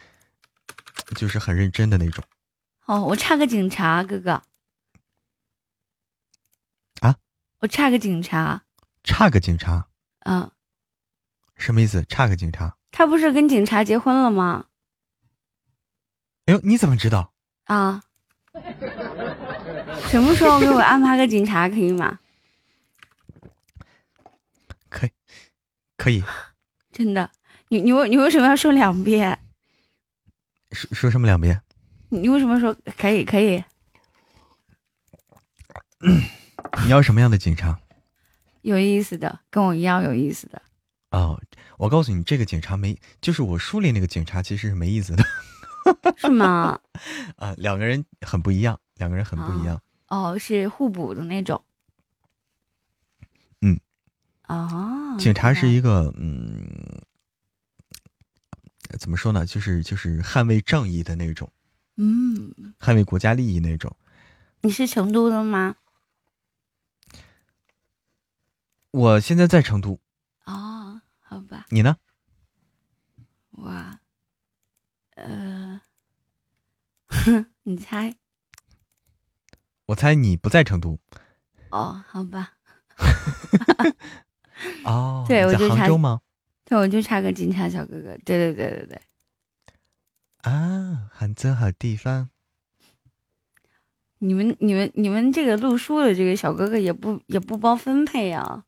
就是很认真的那种。哦，我差个警察哥哥啊，我差个警察，差个警察，嗯。什么意思？差个警察？他不是跟警察结婚了吗？哎呦，你怎么知道？啊？什么时候给我安排个警察可以吗？可以，可以。真的？你你为你为什么要说两遍？说说什么两遍？你为什么说可以可以？你要什么样的警察？有意思的，跟我一样有意思的。哦，我告诉你，这个警察没，就是我书里那个警察，其实是没意思的，是吗？啊，两个人很不一样，两个人很不一样。哦，是互补的那种。嗯。哦。警察是一个，嗯，怎么说呢？就是就是捍卫正义的那种。嗯。捍卫国家利益那种。你是成都的吗？我现在在成都。哦好吧，你呢？我，呃，你猜？我猜你不在成都。哦，好吧。哦，对，我在就差杭州吗？对，我就差个警察小哥哥。对对对对对。啊，杭州好地方。你们你们你们这个录书的这个小哥哥也不也不包分配啊，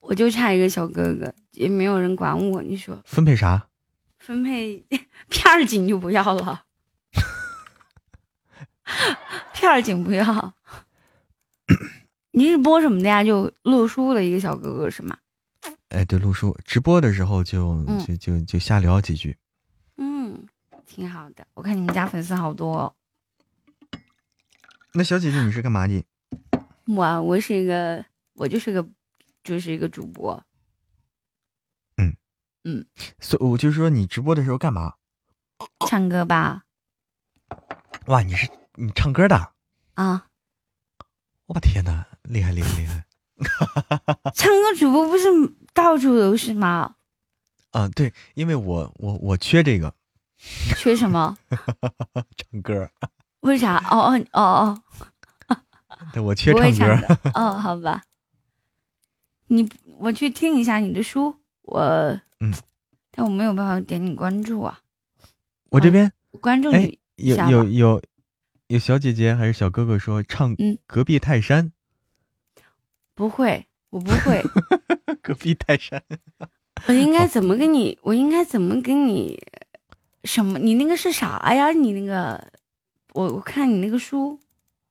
我就差一个小哥哥，也没有人管我。你说分配啥？分配 片儿警就不要了，片儿警不要。你是播什么的呀？就录书的一个小哥哥是吗？哎，对，录书直播的时候就嗯就就就瞎聊几句。嗯，挺好的。我看你们家粉丝好多、哦。那小姐姐你是干嘛的？我我是一个，我就是个，就是一个主播。嗯嗯，所以我就说你直播的时候干嘛？唱歌吧。哇，你是你唱歌的？啊，我天哪，厉害厉害厉害！唱歌主播不是到处都是吗？啊，对，因为我我我缺这个 缺什么？唱歌，为啥？哦哦哦哦 对我缺唱歌。唱。哦，好吧。你我去听一下你的书，我嗯，但我没有办法点你关注啊。我这边哎关注你，一有。有有有小姐姐还是小哥哥说唱嗯隔壁泰山，不会，我不会。隔壁泰山。我应该怎么跟你？我应该怎么跟你？什么？你那个是啥呀？你那个，我我看你那个书，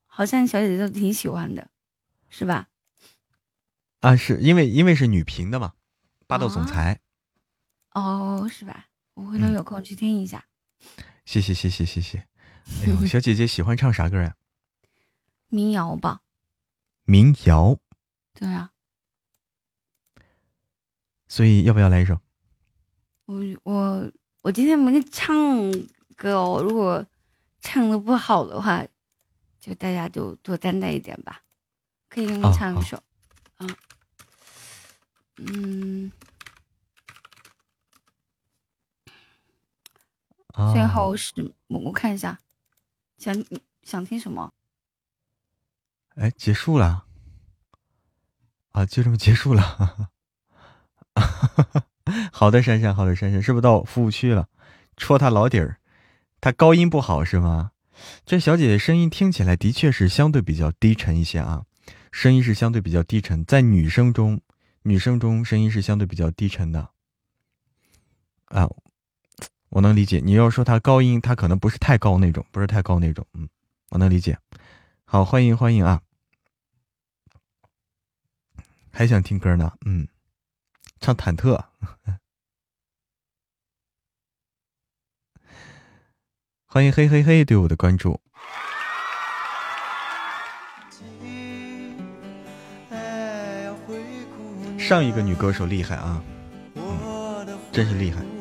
好像小姐姐都挺喜欢的，是吧？啊，是因为因为是女频的嘛，霸道总啊裁。哦，是吧？我回头嗯有空去听一下。谢谢谢谢谢谢。哎呦，小姐姐喜欢唱啥歌呀？民谣吧，民谣，对啊，所以要不要来一首？我我我今天没唱歌哦，如果唱的不好的话，就大家就多担待一点吧。可以给你唱一首，啊，嗯，啊最后是我我看一下，想想听什么？哎，结束了啊，就这么结束了。好的，珊珊，好的，珊珊，是不是到服务区了？戳他老底儿，他高音不好是吗？这小姐姐声音听起来的确是相对比较低沉一些啊，声音是相对比较低沉，在女生中，女生中声音是相对比较低沉的。啊，我能理解。你要说她高音，她可能不是太高那种，不是太高那种，嗯，我能理解。好，欢迎欢迎啊！还想听歌呢，嗯，唱忐忑。欢迎嘿嘿嘿对我的关注。上一个女歌手厉害啊，真是厉害。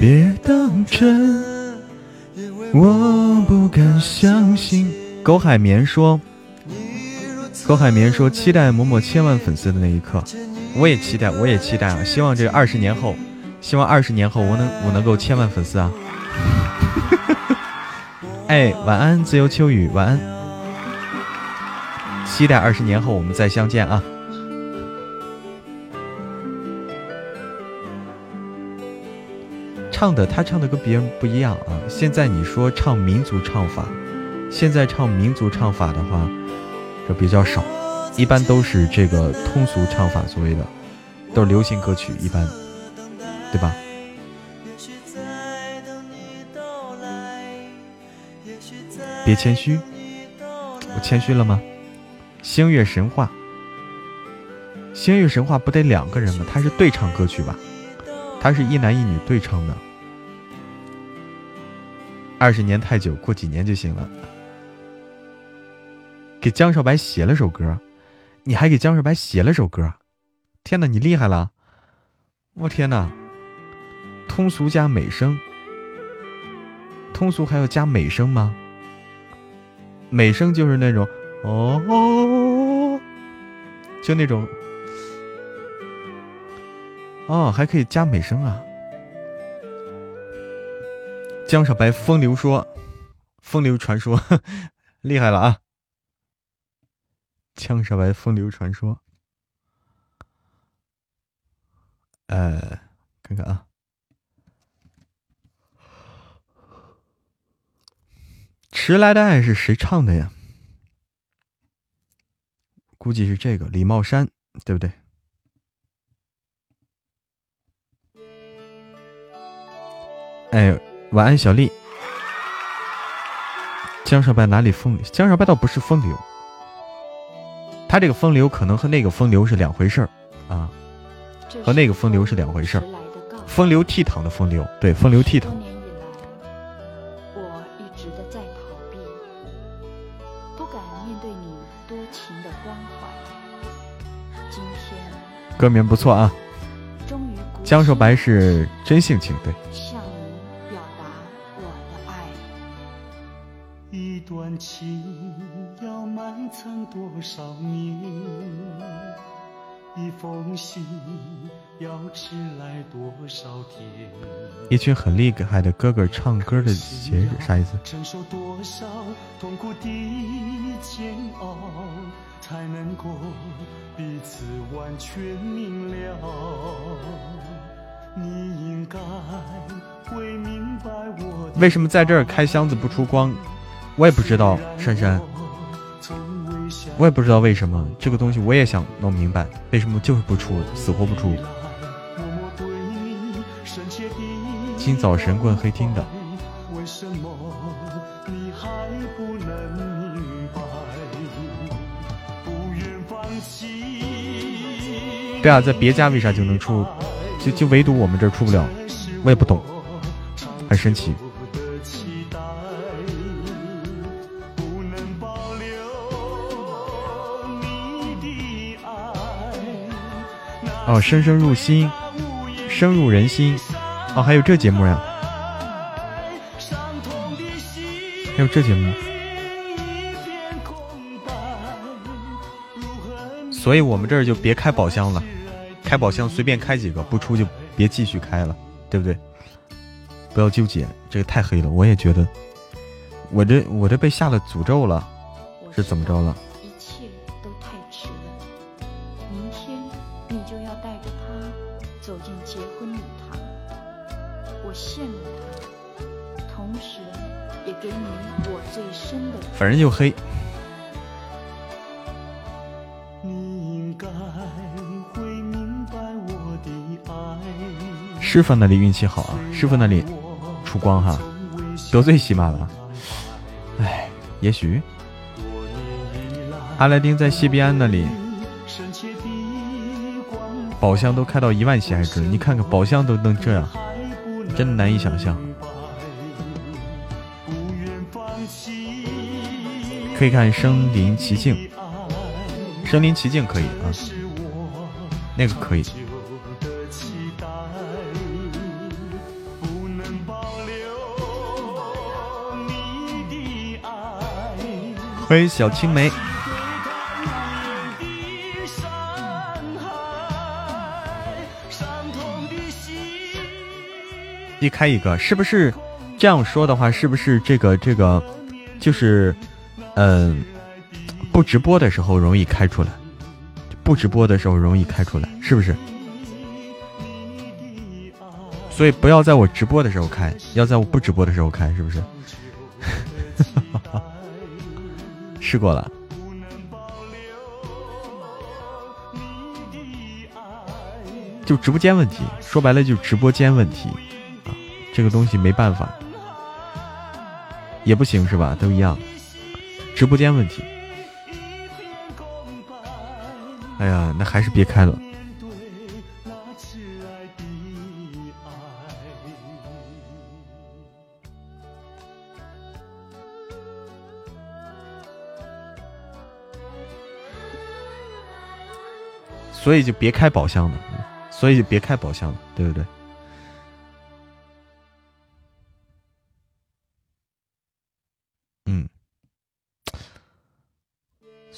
别当真，我不敢相信。苟海绵说，苟海绵说期待某某千万粉丝的那一刻，我也期待，我也期待啊！希望这二十年后，希望二十年后我能我能够千万粉丝啊！哎，晚安，自由秋雨，晚安。期待二十年后我们再相见啊！唱的他唱的跟别人不一样啊！现在你说唱民族唱法，现在唱民族唱法的话，这比较少，一般都是这个通俗唱法，所谓的都是流行歌曲，一般，对吧？别谦虚，我谦虚了吗？星月神话，星月神话不得两个人吗？他是对唱歌曲吧？他是一男一女对唱的。二十年太久，过几年就行了。给江少白写了首歌，你还给江少白写了首歌，天哪，你厉害了！我天哪，通俗加美声，通俗还要加美声吗？美声就是那种哦，就那种哦，还可以加美声啊。江小白风流说，风流传说 厉害了啊！江小白风流传说，呃，看看啊。迟来的爱是谁唱的呀？估计是这个李茂山，对不对？哎呦，晚安，小丽。江少白哪里风流？江少白倒不是风流，他这个风流可能和那个风流是两回事儿啊，和那个风流是两回事儿。风流倜傥的风流，对，风流倜傥。歌名不错啊，江少白是真性情，对。情要埋藏多少年？一封信要迟来多少天？一群很厉害的哥哥唱歌的节日，啥意思？承受多少痛苦的煎熬？才能够彼此完全明了。你应该会明白我。为什么在这儿开箱子不出光？我也不知道，珊珊。我也不知道为什么这个东西，我也想弄明白，为什么就是不出，死活不出。今早神棍黑听的。对啊，在别家为啥就能出，就就唯独我们这儿出不了，我也不懂，很神奇。哦，深深入心，深入人心。哦，还有这节目呀？还有这节目？所以我们这儿就别开宝箱了，开宝箱随便开几个，不出就别继续开了，对不对？不要纠结，这个太黑了。我也觉得，我这我这被下了诅咒了，是怎么着了？反正就黑。师傅那里运气好啊，师傅那里出光哈，得罪喜马了。哎，也许阿拉丁在谢必安那里，宝箱都开到一万血还值，你看看宝箱都能这样，真的难以想象。可以看身临其境，身临其境可以啊，那个可以。欢迎小青梅。一开一个，是不是这样说的话？是不是这个这个就是，嗯，不直播的时候容易开出来，不直播的时候容易开出来，是不是？所以不要在我直播的时候开，要在我不直播的时候开，是不是？试过了，就直播间问题，说白了就直播间问题啊，这个东西没办法，也不行是吧？都一样，直播间问题。哎呀，那还是别开了。所以就别开宝箱了，所以就别开宝箱了，对不对？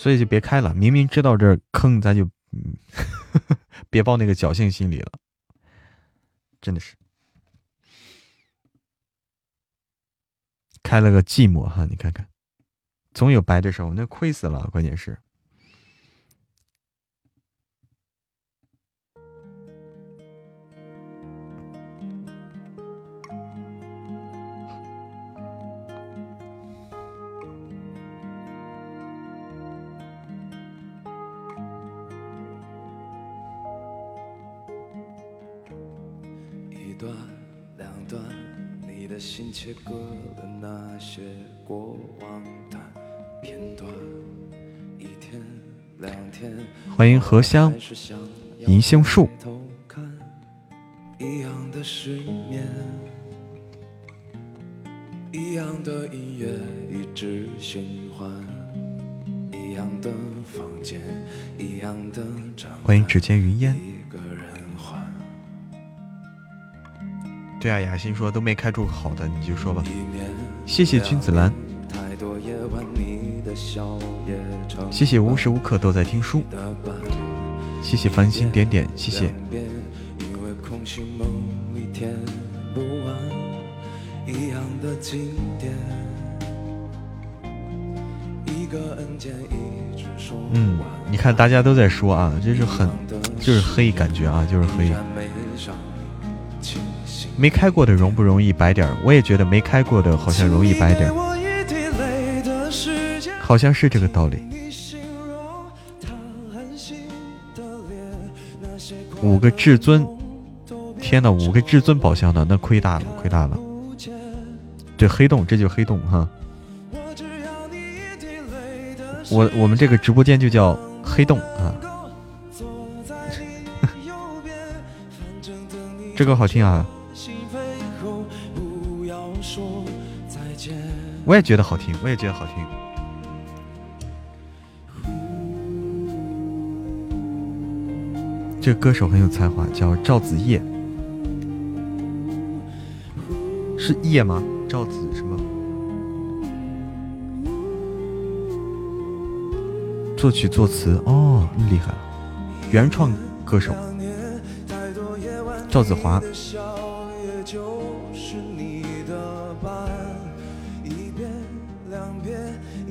所以就别开了。明明知道这坑，咱就嗯，别抱那个侥幸心理了。真的是开了个寂寞哈，你看看，总有白的时候，那亏死了，关键是。心切割了那些过往的片段。一天两天，欢迎荷香银杏树。一样的失眠，一样的音乐一直循环，一样的房间，一样的展欢迎指尖云烟。对啊，雅欣说都没开出好的，你就说吧。谢谢君子兰，谢谢无时无刻都在听书。谢谢繁星点点，谢谢。因为空虚某一天不完，一样的一个一直说嗯，你看大家都在说啊，就是很就是黑感觉啊，就是黑。没。开过的容不容易白点儿？我也觉得没开过的好像容易白点儿，好像是这个道理。五个至尊，天呐，五个至尊宝箱的，那亏大了，亏大了。这。黑洞，这就是黑洞哈。我我们这个直播间就叫黑洞啊，这个好听啊，我也觉得好听，我也觉得好听。这歌手很有才华，叫赵子叶，是叶吗？赵子什么？作曲作词哦，厉害了，原创歌手赵子华。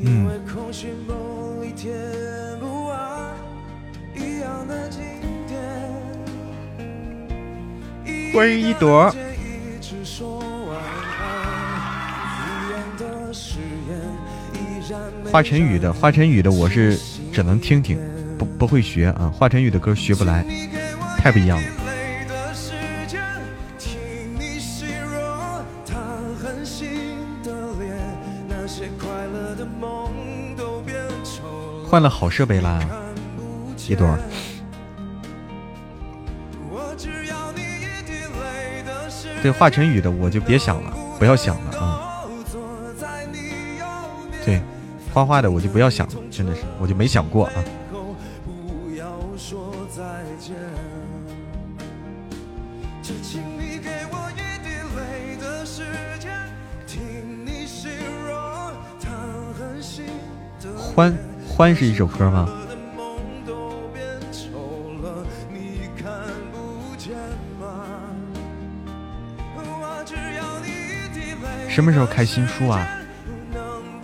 因为空虚梦里填不完，一样的经典。欢迎一朵华晨宇的，华晨宇的我是只能听听，不不会学啊。华晨宇的歌学不来，太不一样了。换了好设备啦，一朵对华晨宇的我就别想了，不要想了啊。对，花花的我就不要想了，真的是我就没想过啊。欢欢是一首歌吗？什么时候开新书啊？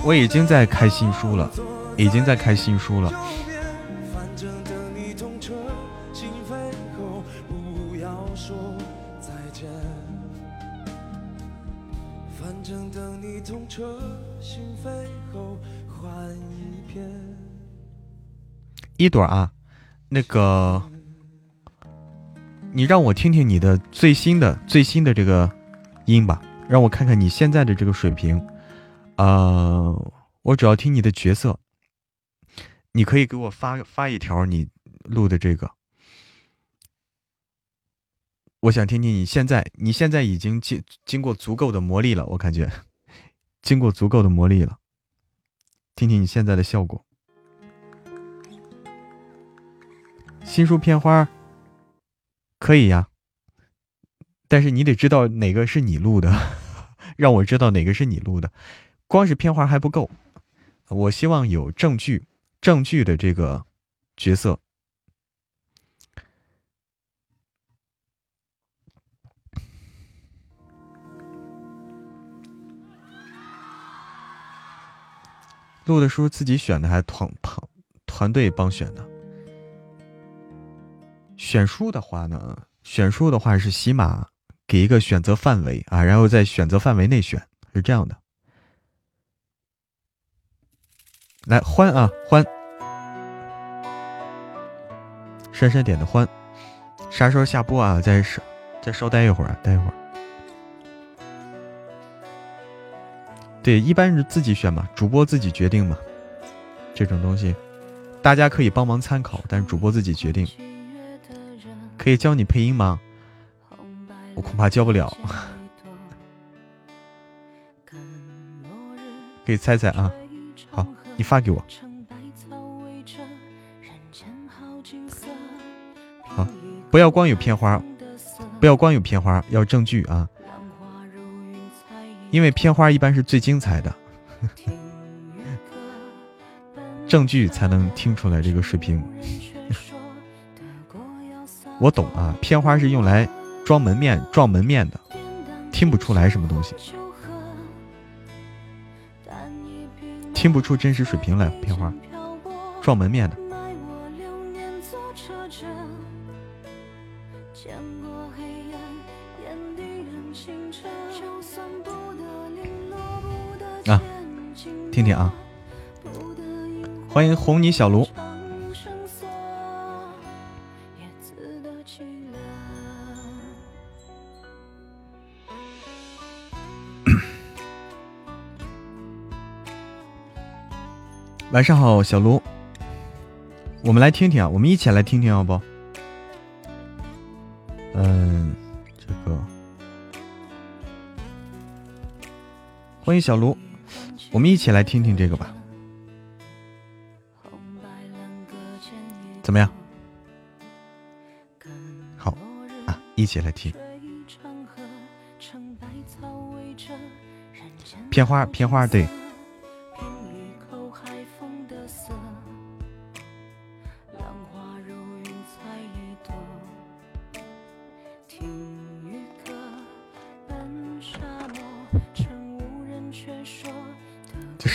我已经在开新书了，已经在开新书了。一朵啊，那个，你让我听听你的最新的最新的这个音吧，让我看看你现在的这个水平。呃，我主要听你的角色，你可以给我发发一条你录的这个，我想听听你现在，你现在已经经经过足够的磨砺了，我感觉经过足够的磨砺了，听听你现在的效果。新书片花可以呀，但是你得知道哪个是你录的，让我知道哪个是你录的。光是片花还不够，我希望有证据，证据的这个角色。录的书自己选的还是团团团队帮选的？选书的话呢，选书的话是起码给一个选择范围啊，然后在选择范围内选，是这样的。来欢啊欢，珊珊点的欢，啥时候下播啊？再稍再稍待一会儿，待一会儿。对，一般是自己选嘛，主播自己决定嘛。这种东西，大家可以帮忙参考，但是主播自己决定。可以教你配音吗？我恐怕教不了。可以猜猜啊。好，你发给我。好，不要光有片花，不要光有片花，要证据啊。因为片花一般是最精彩的，证据才能听出来这个水平。我懂啊，片花是用来装门面、撞门面的，听不出来什么东西，听不出真实水平来。片花撞门面的。啊，听听啊！欢迎红泥小卢。晚上好，小卢。我们来听听啊，我们一起来听听好不？嗯，这个，欢迎小卢。我们一起来听听这个吧，怎么样？好啊，一起来听。片花，片花，对。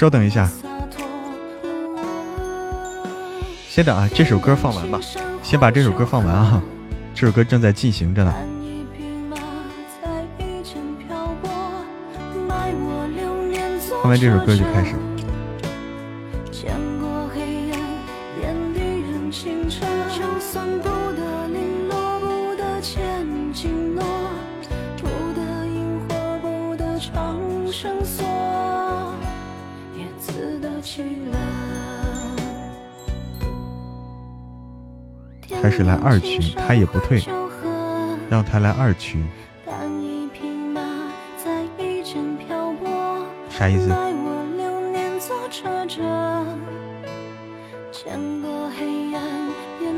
稍等一下，先等啊，这首歌放完吧，先把这首歌放完啊，这首歌正在进行着呢。放完这首歌就开始。来二群，他也不退，让他来二群，啥意思？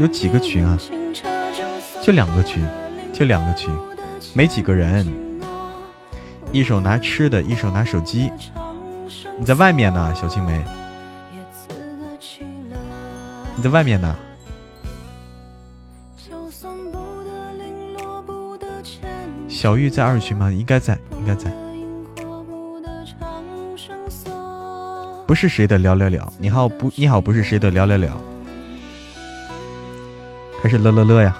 有几个群啊？就两个群，就两个群，没几个人。一手拿吃的，一手拿手机。你在外面呢，小青梅。你在外面呢。小玉在二群吗？应该在，应该在。不是谁的聊聊聊，你好不？你好不是谁的聊聊聊，还是乐乐乐呀？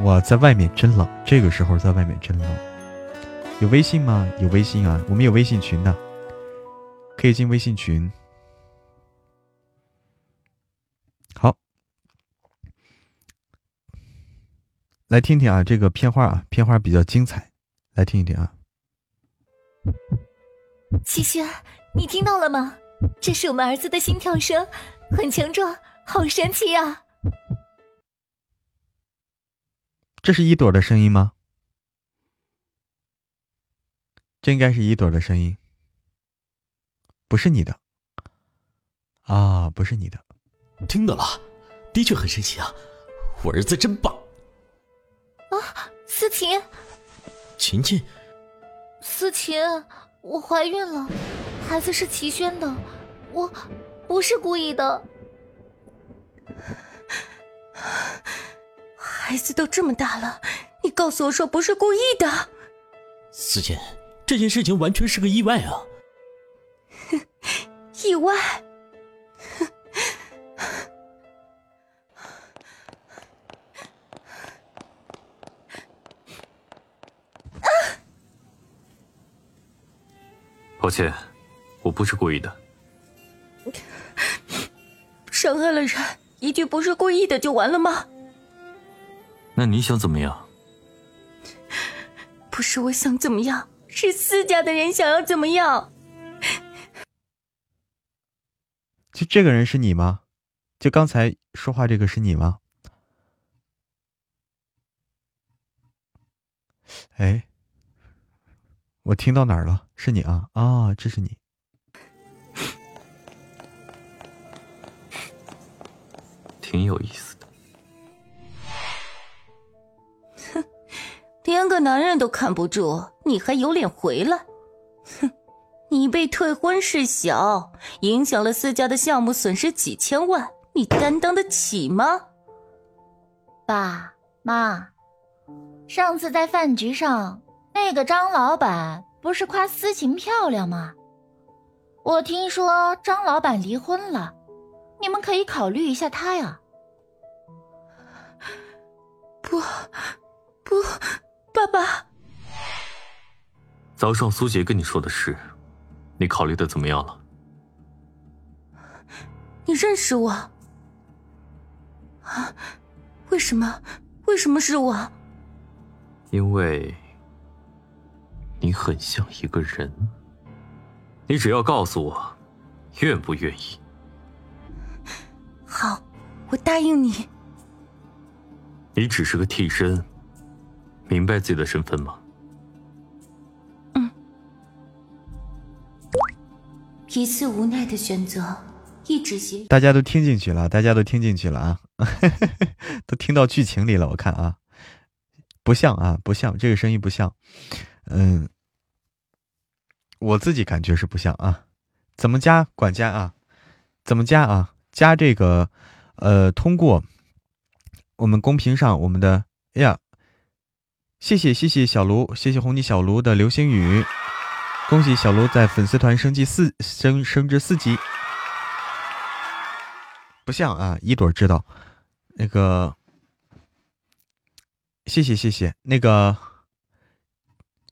我在外面真冷，这个时候在外面真冷。有微信吗？有微信啊，我们有微信群的，可以进微信群。来听听啊，这个片花啊，片花比较精彩，来听一听啊。齐轩，你听到了吗？这是我们儿子的心跳声，很强壮，好神奇呀！这是一朵的声音吗？这应该是一朵的声音，不是你的啊，不是你的。听到了，的确很神奇啊，我儿子真棒。啊，思琴，琴琴，思琴，我怀孕了，孩子是齐轩的，我不是故意的。孩子都这么大了，你告诉我说不是故意的？思琴，这件事情完全是个意外啊！意外？抱歉，我不是故意的。伤害了人，一句不是故意的就完了吗？那你想怎么样？不是我想怎么样，是私家的人想要怎么样。就这个人是你吗？就刚才说话这个是你吗？哎，我听到哪儿了？是你啊啊！这是你，挺有意思的。哼，连个男人都看不住，你还有脸回来？哼，你被退婚事小，影响了私家的项目，损失几千万，你担当得起吗？爸妈，上次在饭局上，那个张老板。不是夸思琴漂亮吗？我听说张老板离婚了，你们可以考虑一下他呀。不，不，爸爸。早上苏杰跟你说的事，你考虑的怎么样了？你认识我？啊？为什么？为什么是我？因为。你很像一个人，你只要告诉我，愿不愿意？好，我答应你。你只是个替身，明白自己的身份吗？嗯。一次无奈的选择，一直写。大家都听进去了，大家都听进去了啊，都听到剧情里了。我看啊，不像啊，不像这个声音不像。嗯，我自己感觉是不像啊，怎么加管家啊？怎么加啊？加这个，呃，通过我们公屏上我们的，哎呀，谢谢谢谢小卢，谢谢红泥小卢的流星雨，恭喜小卢在粉丝团升级四升升至四级，不像啊，一朵知道，那个，谢谢谢谢那个。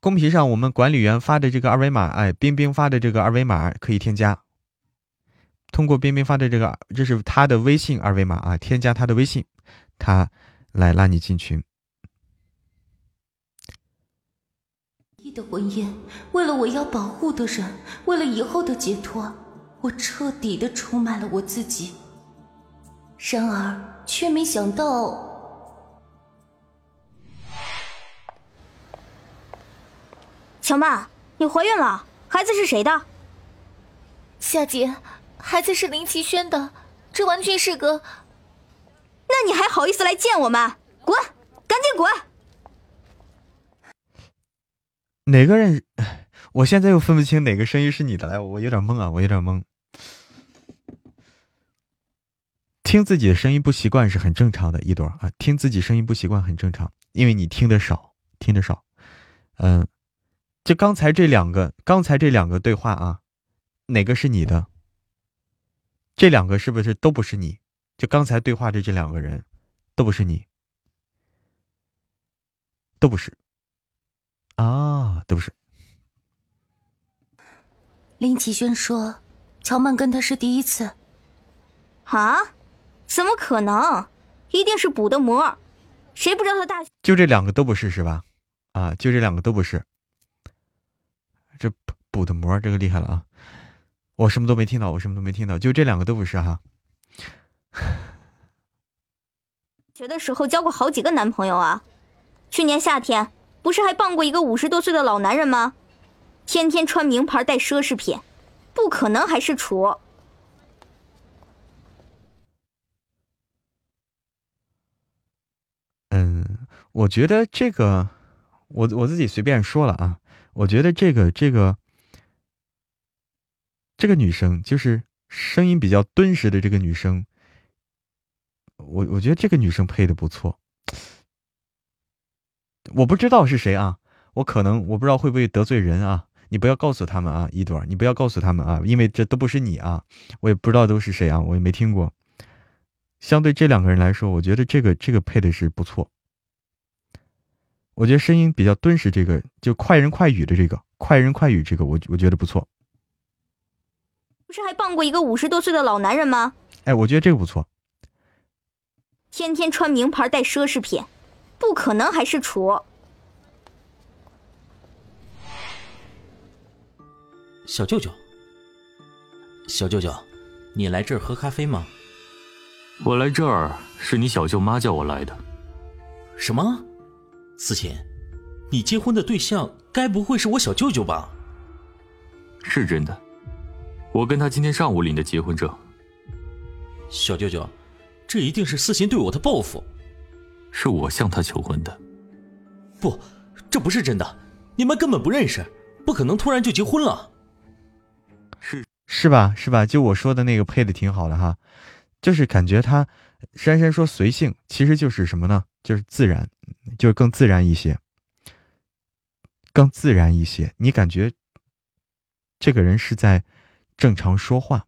公屏上我们管理员发的这个二维码，哎，冰冰发的这个二维码可以添加。通过冰冰发的这个，这是他的微信二维码啊，添加他的微信，他来拉你进群。的婚姻，为了我要保护的人，为了以后的解脱，我彻底的出卖了我自己。然而，却没想到。乔曼，你怀孕了，孩子是谁的？夏姐，孩子是林奇轩的，这完全是个……那你还好意思来见我们？滚，赶紧滚！哪个人？我现在又分不清哪个声音是你的，来，我有点懵啊，我有点懵。听自己的声音不习惯是很正常的，一朵啊，听自己声音不习惯很正常，因为你听的少，听的少，嗯。就刚才这两个，刚才这两个对话啊，哪个是你的？这两个是不是都不是你？就刚才对话的这两个人，都不是你，都不是啊，都不是。林启轩说：“乔曼跟他是第一次。”啊？怎么可能？一定是补的膜。谁不知道他大？就这两个都不是是吧？啊，就这两个都不是。这补补的膜，这个厉害了啊！我什么都没听到，我什么都没听到，就这两个都不是哈。学的时候交过好几个男朋友啊，去年夏天不是还傍过一个五十多岁的老男人吗？天天穿名牌带奢侈品，不可能还是处。嗯，我觉得这个，我我自己随便说了啊。我觉得这个这个这个女生就是声音比较敦实的这个女生，我我觉得这个女生配的不错。我不知道是谁啊，我可能我不知道会不会得罪人啊。你不要告诉他们啊，一朵，你不要告诉他们啊，因为这都不是你啊，我也不知道都是谁啊，我也没听过。相对这两个人来说，我觉得这个这个配的是不错。我觉得声音比较敦实，这个就快人快语的这个快人快语这个，我我觉得不错。不是还傍过一个五十多岁的老男人吗？哎，我觉得这个不错。天天穿名牌带奢侈品，不可能还是处。小舅舅，小舅舅，你来这儿喝咖啡吗？我来这儿是你小舅妈叫我来的。什么？思琴，你结婚的对象该不会是我小舅舅吧？是真的，我跟他今天上午领的结婚证。小舅舅，这一定是思琴对我的报复。是我向他求婚的。不，这不是真的，你们根本不认识，不可能突然就结婚了。是是吧？是吧？就我说的那个配的挺好的哈，就是感觉他珊珊说随性，其实就是什么呢？就是自然，就是更自然一些，更自然一些。你感觉这个人是在正常说话，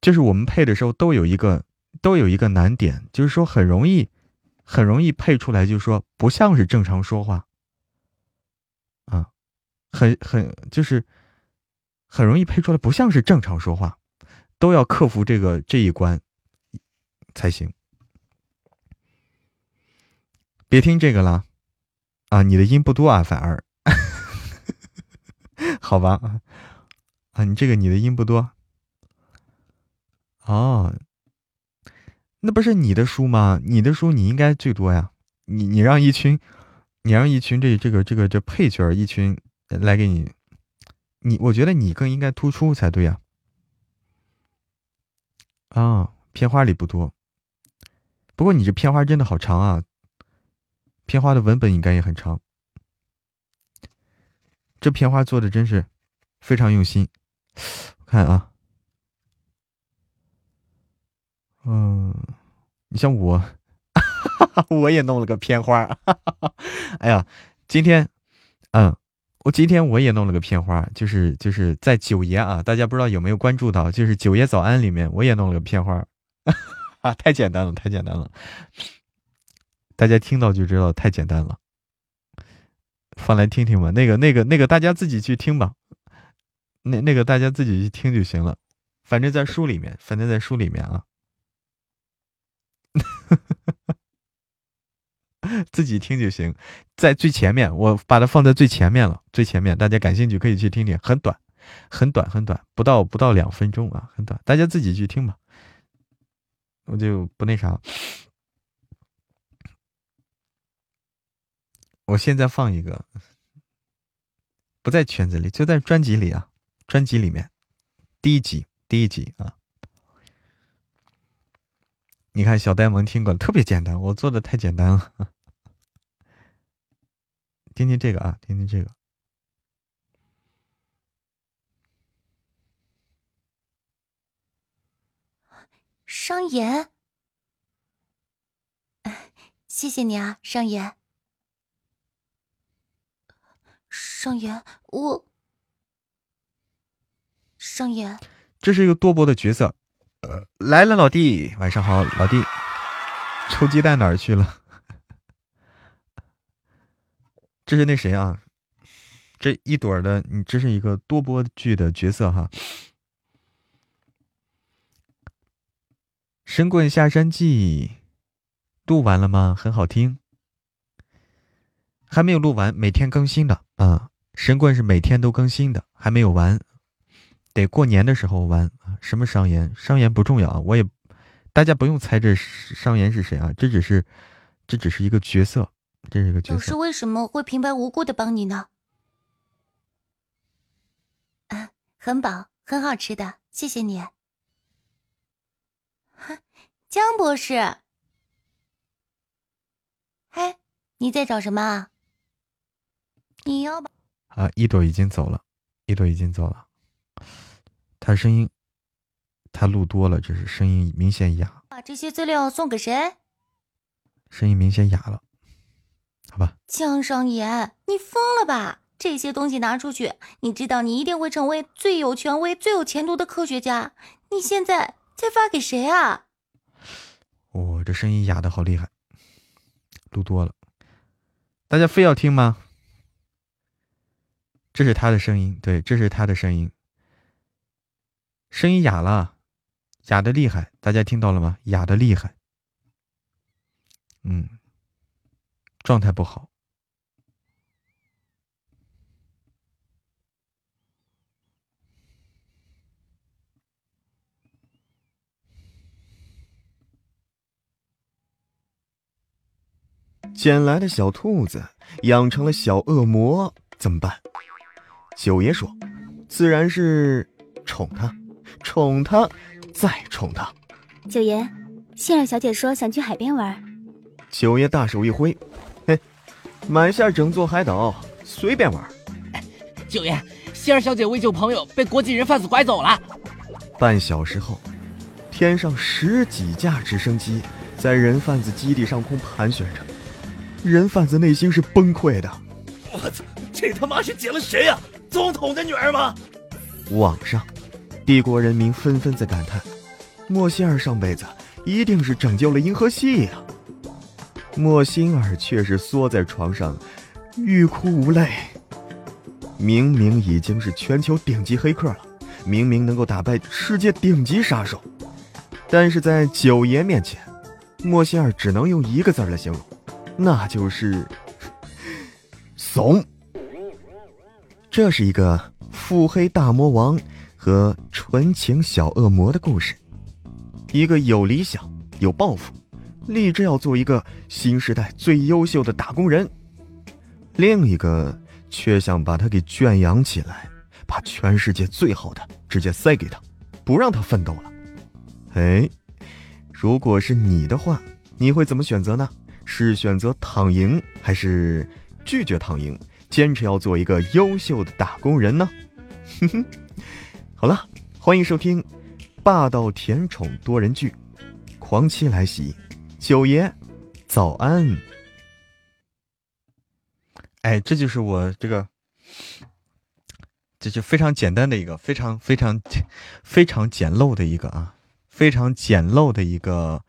就是我们配的时候都有一个都有一个难点，就是说很容易很容易配出来，就是说不像是正常说话啊，很很就是很容易配出来不像是正常说话，都要克服这个这一关才行。别听这个了，啊，你的音不多啊，反而，好吧，啊，你这个你的音不多，哦，那不是你的书吗？你的书你应该最多呀，你你让一群，你让一群这这个这个这配角一群来给你，你我觉得你更应该突出才对呀，啊片花里不多，不过你这片花真的好长啊。片花的文本应该也很长，这片花做的真是非常用心。看啊，嗯，你像我，我也弄了个片花。哎呀，今天，嗯，我今天我也弄了个片花，就是就是在九爷啊，大家不知道有没有关注到，就是九爷早安里面我也弄了个片花。啊，太简单了，太简单了。大家听到就知道太简单了，放来听听吧。那个、那个、那个，大家自己去听吧。那、那个大家自己去听就行了。反正在书里面，反正在书里面啊，自己听就行。在最前面，我把它放在最前面了，最前面，大家感兴趣可以去听听，很短，很短，很短，不到不到两分钟啊，很短，大家自己去听吧。我就不那啥。我现在放一个，不在圈子里，就在专辑里啊，专辑里面，第一集，第一集啊。你看小呆萌听过，特别简单，我做的太简单了。听听这个啊，听听这个。商言，谢谢你啊，商言。商言，我商言，这是一个多播的角色。呃，来了，老弟，晚上好，老弟。臭鸡蛋哪儿去了？这是那谁啊？这一朵的，你这是一个多播剧的角色哈。神棍下山记录完了吗？很好听。还没有录完，每天更新的啊！神棍是每天都更新的，还没有完，得过年的时候完啊！什么商言？商言不重要啊，我也，大家不用猜这商言是谁啊，这只是，这只是一个角色，这是个角色。老师为什么会平白无故的帮你呢？啊，很饱，很好吃的，谢谢你。哈江博士，嘿，你在找什么啊？你要把啊，一朵已经走了，一朵已经走了。他声音，他录多了，这是声音明显哑。把这些资料送给谁？声音明显哑了，好吧。江上言，你疯了吧？这些东西拿出去，你知道你一定会成为最有权威、最有前途的科学家。你现在在发给谁啊？我这声音哑的好厉害，录多了，大家非要听吗？这是他的声音，对，这是他的声音，声音哑了，哑的厉害，大家听到了吗？哑的厉害，嗯，状态不好。捡来的小兔子养成了小恶魔，怎么办？九爷说：“自然是宠他，宠他，再宠他。”九爷，杏儿小姐说想去海边玩。九爷大手一挥：“嘿，买下整座海岛，随便玩。”九爷，希儿小姐为救朋友被国际人贩子拐走了。半小时后，天上十几架直升机在人贩子基地上空盘旋着。人贩子内心是崩溃的。我操，这他妈是捡了谁呀？总统的女儿吗？网上，帝国人民纷纷在感叹：莫辛尔上辈子一定是拯救了银河系呀。莫辛尔却是缩在床上，欲哭无泪。明明已经是全球顶级黑客了，明明能够打败世界顶级杀手，但是在九爷面前，莫辛尔只能用一个字来形容。那就是怂。这是一个腹黑大魔王和纯情小恶魔的故事。一个有理想、有抱负，立志要做一个新时代最优秀的打工人；另一个却想把他给圈养起来，把全世界最好的直接塞给他，不让他奋斗了。哎，如果是你的话，你会怎么选择呢？是选择躺赢，还是拒绝躺赢，坚持要做一个优秀的打工人呢？哼哼，好了，欢迎收听《霸道甜宠多人剧》，狂妻来袭，九爷，早安。哎，这就是我这个，这就非常简单的一个，非常非常非常简陋的一个啊，非常简陋的一个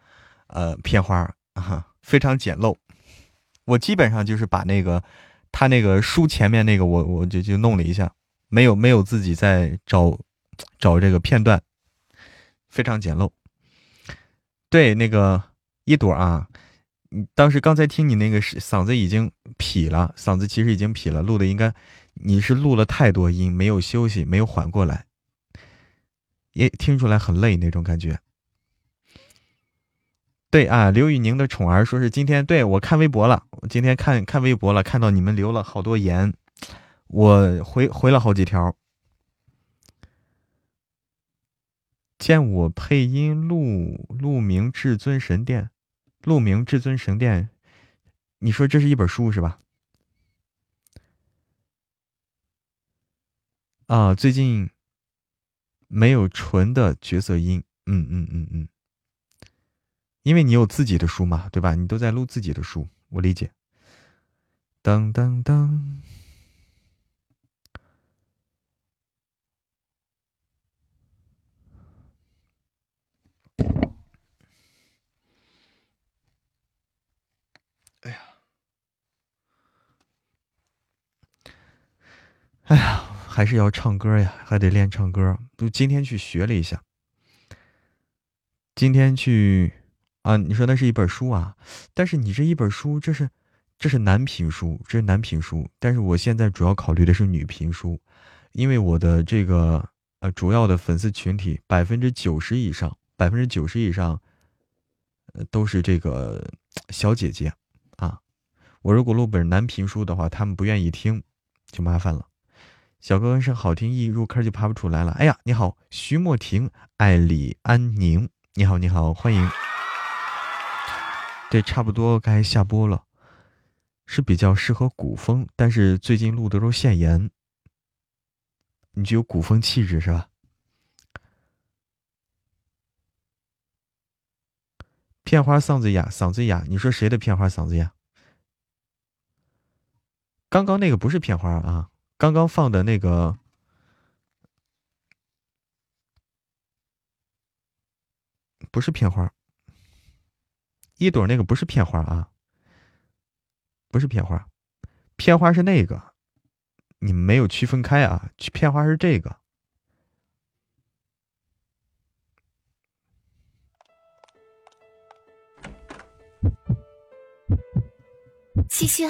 呃片花啊。非常简陋，我基本上就是把那个他那个书前面那个我我就就弄了一下，没有没有自己在找找这个片段，非常简陋。对，那个一朵啊，你当时刚才听你那个是嗓子已经劈了，嗓子其实已经劈了，录的应该你是录了太多音，没有休息，没有缓过来，也听出来很累那种感觉。对啊，刘宇宁的宠儿说是今天对我看微博了，我今天看看微博了，看到你们留了好多言，我回回了好几条。见我配音录鹿鸣至尊神殿，鹿鸣至尊神殿，你说这是一本书是吧？啊，最近没有纯的角色音，嗯嗯嗯嗯。因为你有自己的书嘛，对吧？你都在录自己的书，我理解。当当当！哎呀，还是要唱歌呀，还得练唱歌。都今天去学了一下，今天去。啊，你说那是一本书啊，但是你这一本书，这是，这是男频书，这是男频书。但是我现在主要考虑的是女频书，因为我的这个呃主要的粉丝群体百分之九十以上，百分之九十以上，呃都是这个小姐姐啊。我如果录本男频书的话，他们不愿意听，就麻烦了。小哥哥声好听，一入坑就爬不出来了。哎呀，你好，徐莫婷，爱李安宁，你好，你好，欢迎。对，差不多该下播了，是比较适合古风，但是最近录的都是限言，你具有古风气质是吧？片花嗓子哑，嗓子哑，你说谁的片花嗓子哑？刚刚那个不是片花啊，刚刚放的那个不是片花，一朵那个不是片花啊，不是片花，片花是那个，你们没有区分开啊，片花是这个。七轩，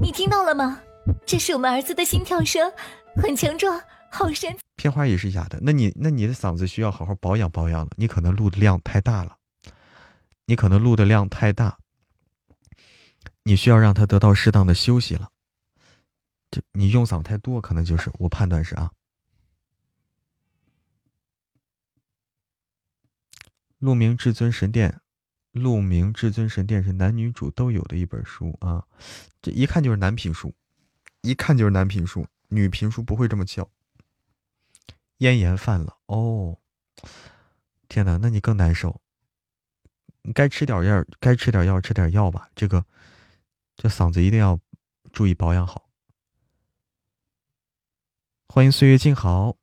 你听到了吗？这是我们儿子的心跳声，很强壮，好神。片花也是哑的，那你那你的嗓子需要好好保养保养了。你可能录的量太大了，你可能录的量太大，你需要让他得到适当的休息了。就你用嗓太多，可能就是我判断是啊。鹿鸣至尊神殿。《鹿鸣至尊神殿》是男女主都有的一本书啊，这一看就是男频书，一看就是男评书，女评书不会这么叫。咽炎犯了哦，天哪，那你更难受。该吃点药，该吃点药，吃点药吧。这个，这嗓子一定要注意保养好。欢迎岁月静好，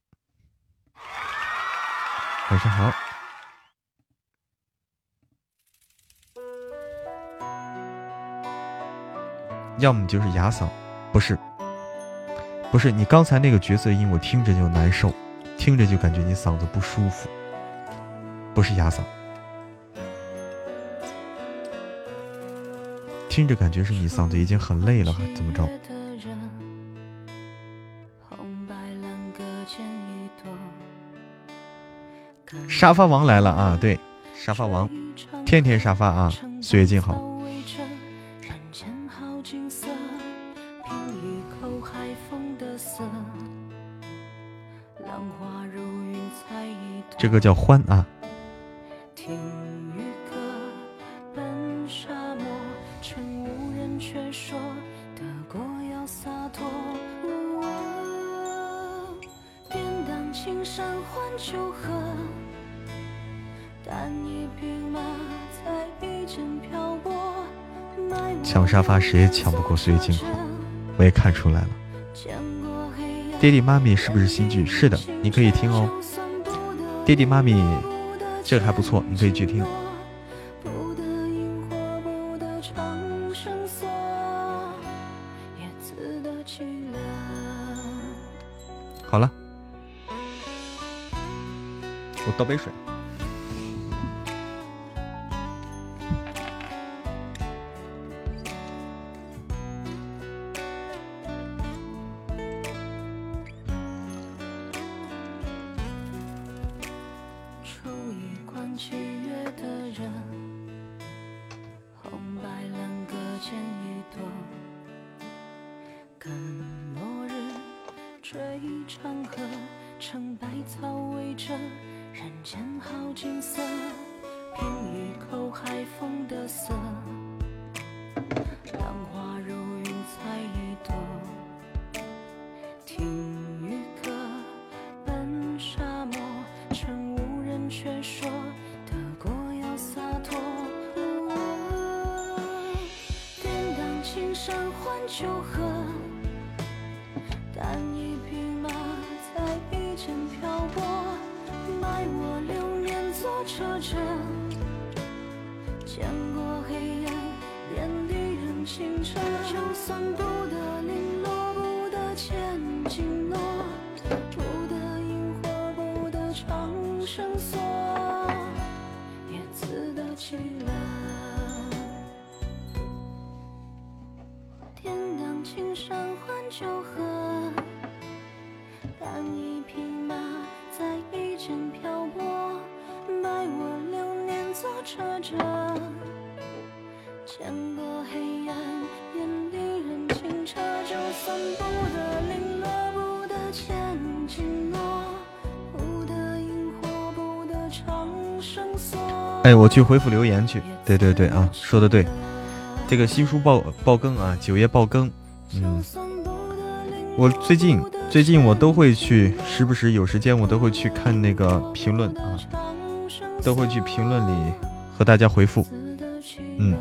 晚上好。要么就是哑嗓，不是，不是你刚才那个角色音，我听着就难受，听着就感觉你嗓子不舒服，不是哑嗓，听着感觉是你嗓子已经很累了，怎么着？沙发王来了啊！对，沙发王，天天沙发啊！岁月静好。这个叫欢啊。抢沙发谁也抢不过岁月静好，我也看出来了。爹地妈咪是不是新剧？是的，你可以听哦。爹地妈咪，这个还不错，你可以去听。好了，我倒杯水。我去回复留言去。对对对啊，说的对，这个新书爆爆更啊，九月爆更。嗯，我最近最近我都会去，时不时有时间我都会去看那个评论啊，都会去评论里和大家回复。嗯，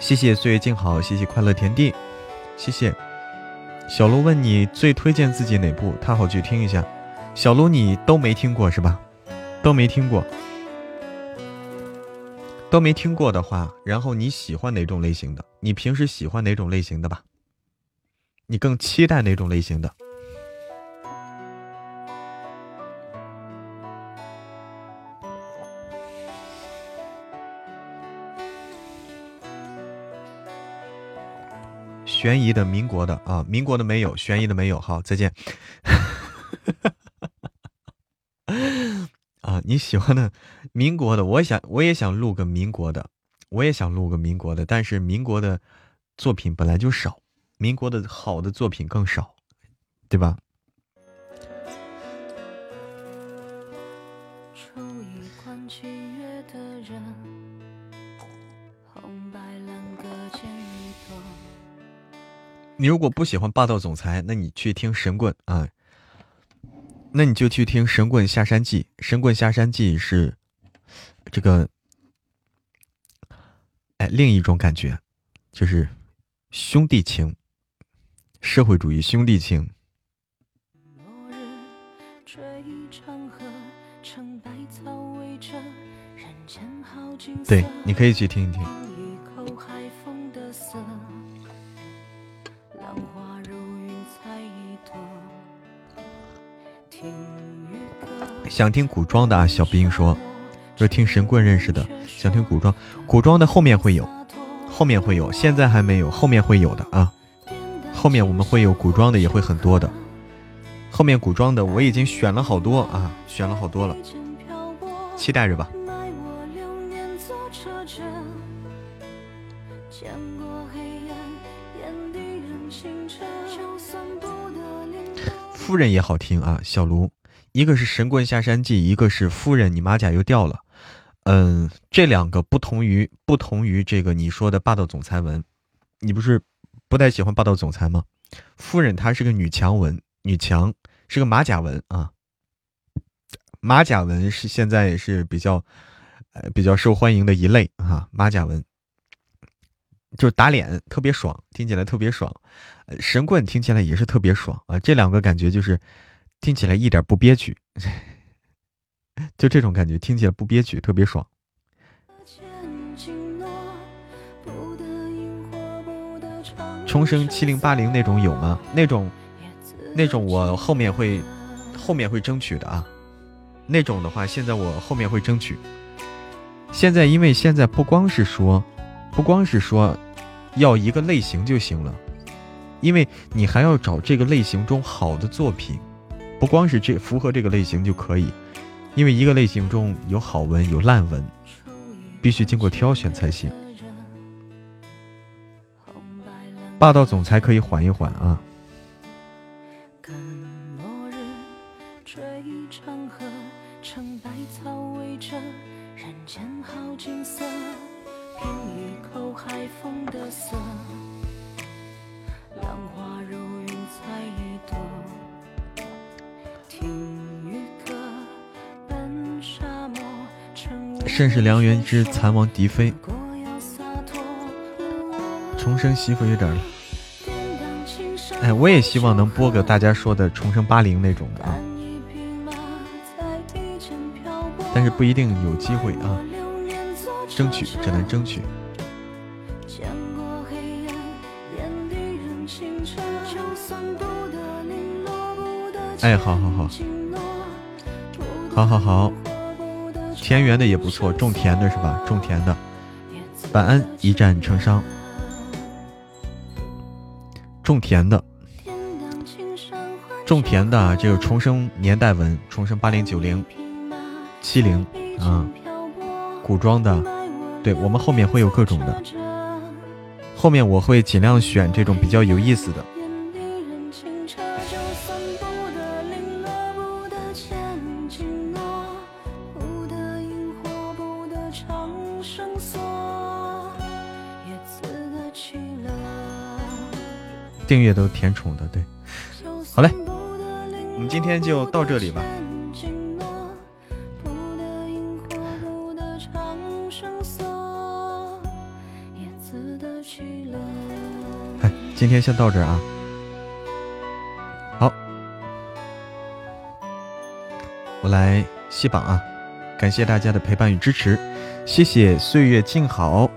谢谢岁月静好，谢谢快乐田地，谢谢小卢问你最推荐自己哪部，他好去听一下。小卢你都没听过是吧？都没听过。都没听过的话，然后你喜欢哪种类型的？你平时喜欢哪种类型的吧？你更期待哪种类型的？悬疑的、民国的啊，民国的没有，悬疑的没有。好，再见。啊，你喜欢的民国的，我想我也想录个民国的，我也想录个民国的，但是民国的作品本来就少，民国的好的作品更少，对吧？你如果不喜欢霸道总裁，那你去听神棍啊。那你就去听《神棍下山记》，《神棍下山记》是这个，哎，另一种感觉，就是兄弟情，社会主义兄弟情。对，你可以去听一听。想听古装的啊，小兵说，是听神棍认识的。想听古装，古装的后面会有，后面会有，现在还没有，后面会有的啊。后面我们会有古装的，也会很多的。后面古装的我已经选了好多啊，选了好多了，期待着吧。夫人也好听啊，小卢。一个是《神棍下山记》，一个是《夫人，你马甲又掉了》。嗯，这两个不同于不同于这个你说的霸道总裁文。你不是不太喜欢霸道总裁吗？夫人她是个女强文，女强是个马甲文啊。马甲文是现在也是比较呃比较受欢迎的一类啊。马甲文就是打脸特别爽，听起来特别爽。神棍听起来也是特别爽啊。这两个感觉就是。听起来一点不憋屈，就这种感觉，听起来不憋屈，特别爽。重生七零八零那种有吗？那种，那种我后面会，后面会争取的啊。那种的话，现在我后面会争取。现在因为现在不光是说，不光是说要一个类型就行了，因为你还要找这个类型中好的作品。不光是这符合这个类型就可以，因为一个类型中有好文有烂文，必须经过挑选才行。霸道总裁可以缓一缓啊。甚是良缘之残王嫡妃，重生媳妇有点。哎，我也希望能播个大家说的重生八零那种的啊，但是不一定有机会啊，争取只能争取。哎，好好好，好好好。田园的也不错，种田的是吧？种田的，晚安，一战成伤。种田的，种田的，这个重生年代文，重生八零九零七零啊，古装的，对我们后面会有各种的，后面我会尽量选这种比较有意思的。订阅都甜宠的，对。好嘞，我们今天就到这里吧。哎，今天先到这儿啊。好，我来卸榜啊！感谢大家的陪伴与支持，谢谢岁月静好。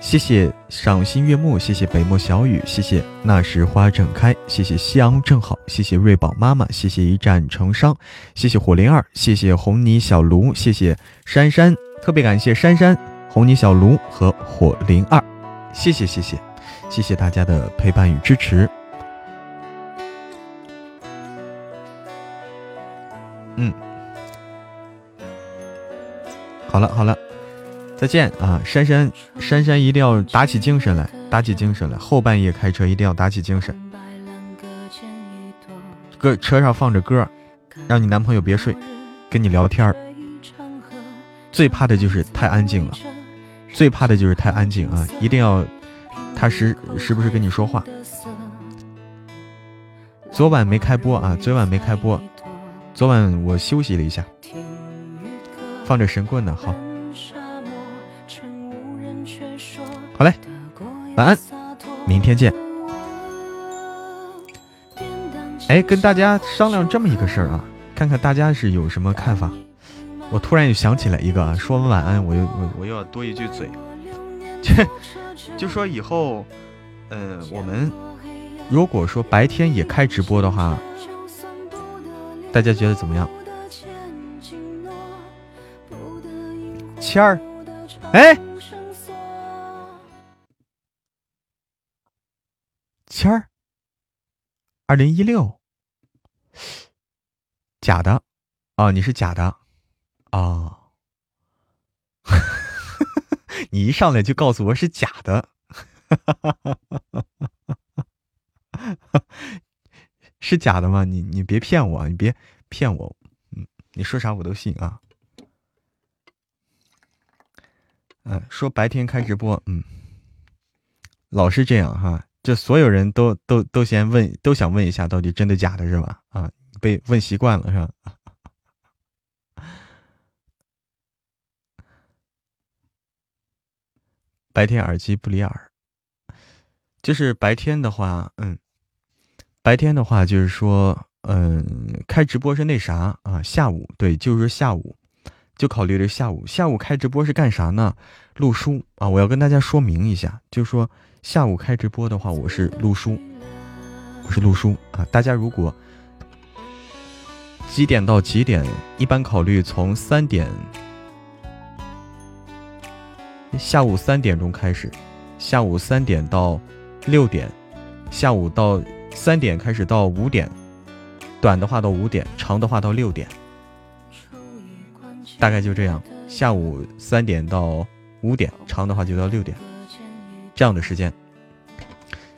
谢谢赏心悦目，谢谢北漠小雨，谢谢那时花正开，谢谢夕阳正好，谢谢瑞宝妈妈，谢谢一战成伤，谢谢火灵儿，谢谢红泥小卢，谢谢珊珊，特别感谢珊珊、红泥小卢和火灵儿，谢谢谢谢谢谢大家的陪伴与支持。嗯，好了好了。再见啊，珊珊，珊珊一定要打起精神来，打起精神来。后半夜开车一定要打起精神。歌车上放着歌，让你男朋友别睡，跟你聊天最怕的就是太安静了，最怕的就是太安静啊！一定要他时时不时跟你说话。昨晚没开播啊，昨晚没开播，昨晚我休息了一下，放着神棍呢，好。好嘞，晚安，明天见。哎，跟大家商量这么一个事儿啊，看看大家是有什么看法。我突然又想起来一个啊，说完晚安，我又我我又要多一句嘴，就 就说以后，呃，我们如果说白天也开直播的话，大家觉得怎么样？谦儿，哎。签儿，二零一六，假的，哦，你是假的，哦，你一上来就告诉我是假的，是假的吗？你你别骗我，你别骗我，嗯，你说啥我都信啊，嗯，说白天开直播，嗯，老是这样哈。就所有人都都都先问，都想问一下，到底真的假的，是吧？啊，被问习惯了，是吧？白天耳机不离耳，就是白天的话，嗯，白天的话就是说，嗯，开直播是那啥啊？下午对，就是下午，就考虑了下午，下午开直播是干啥呢？录书啊！我要跟大家说明一下，就是说。下午开直播的话，我是陆叔，我是陆叔啊。大家如果几点到几点？一般考虑从三点，下午三点钟开始，下午三点到六点，下午到三点开始到五点，短的话到五点，长的话到六点，大概就这样。下午三点到五点，长的话就到六点。这样的时间，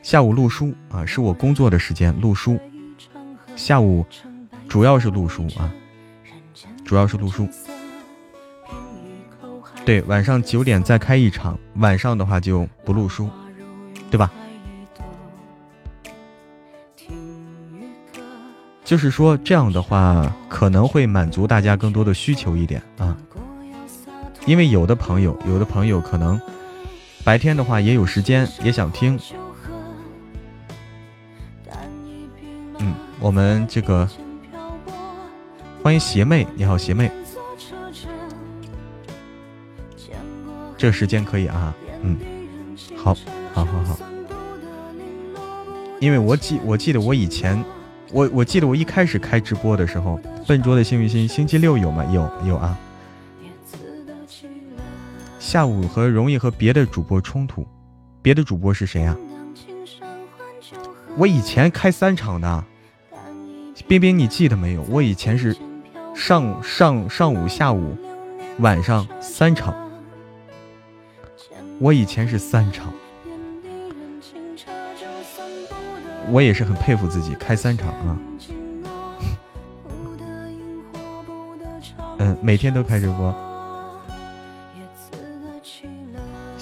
下午录书啊，是我工作的时间录书。下午主要是录书啊，主要是录书。对，晚上九点再开一场，晚上的话就不录书，对吧？就是说这样的话，可能会满足大家更多的需求一点啊，因为有的朋友，有的朋友可能。白天的话也有时间，也想听。嗯，我们这个欢迎邪妹，你好邪妹，这个时间可以啊，嗯，好，好，好，好。因为我记，我记得我以前，我我记得我一开始开直播的时候，笨拙的幸运星星期六有吗？有，有啊。下午和容易和别的主播冲突，别的主播是谁啊？我以前开三场的，冰冰你记得没有？我以前是上上上午、下午、晚上三场，我以前是三场，我也是很佩服自己开三场啊。嗯，每天都开直播。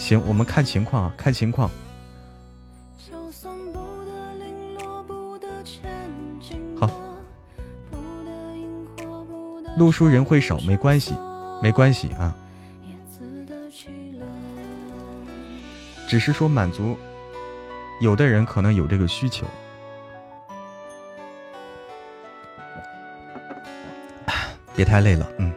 行，我们看情况啊，看情况。好，路书人会少，没关系，没关系啊。只是说满足，有的人可能有这个需求。别太累了，嗯。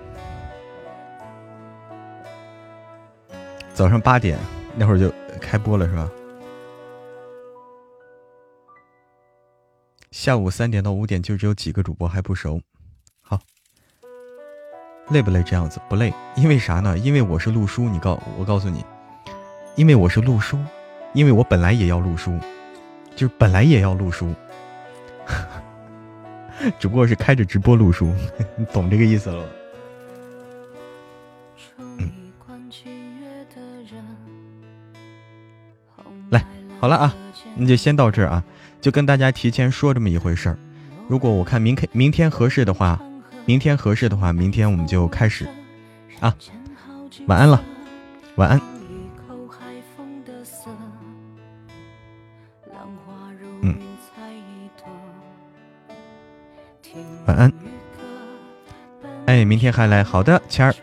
早上八点那会儿就开播了是吧？下午三点到五点就只有几个主播还不熟，好，累不累？这样子不累，因为啥呢？因为我是录书，你告我告诉你，因为我是录书，因为我本来也要录书，就是本来也要录书。只不过是开着直播录书，你 懂这个意思了。好了啊，那就先到这儿啊，就跟大家提前说这么一回事儿。如果我看明天明天合适的话，明天合适的话，明天我们就开始啊。晚安了，晚安。晚安，哎，明天还来，好的，谦儿。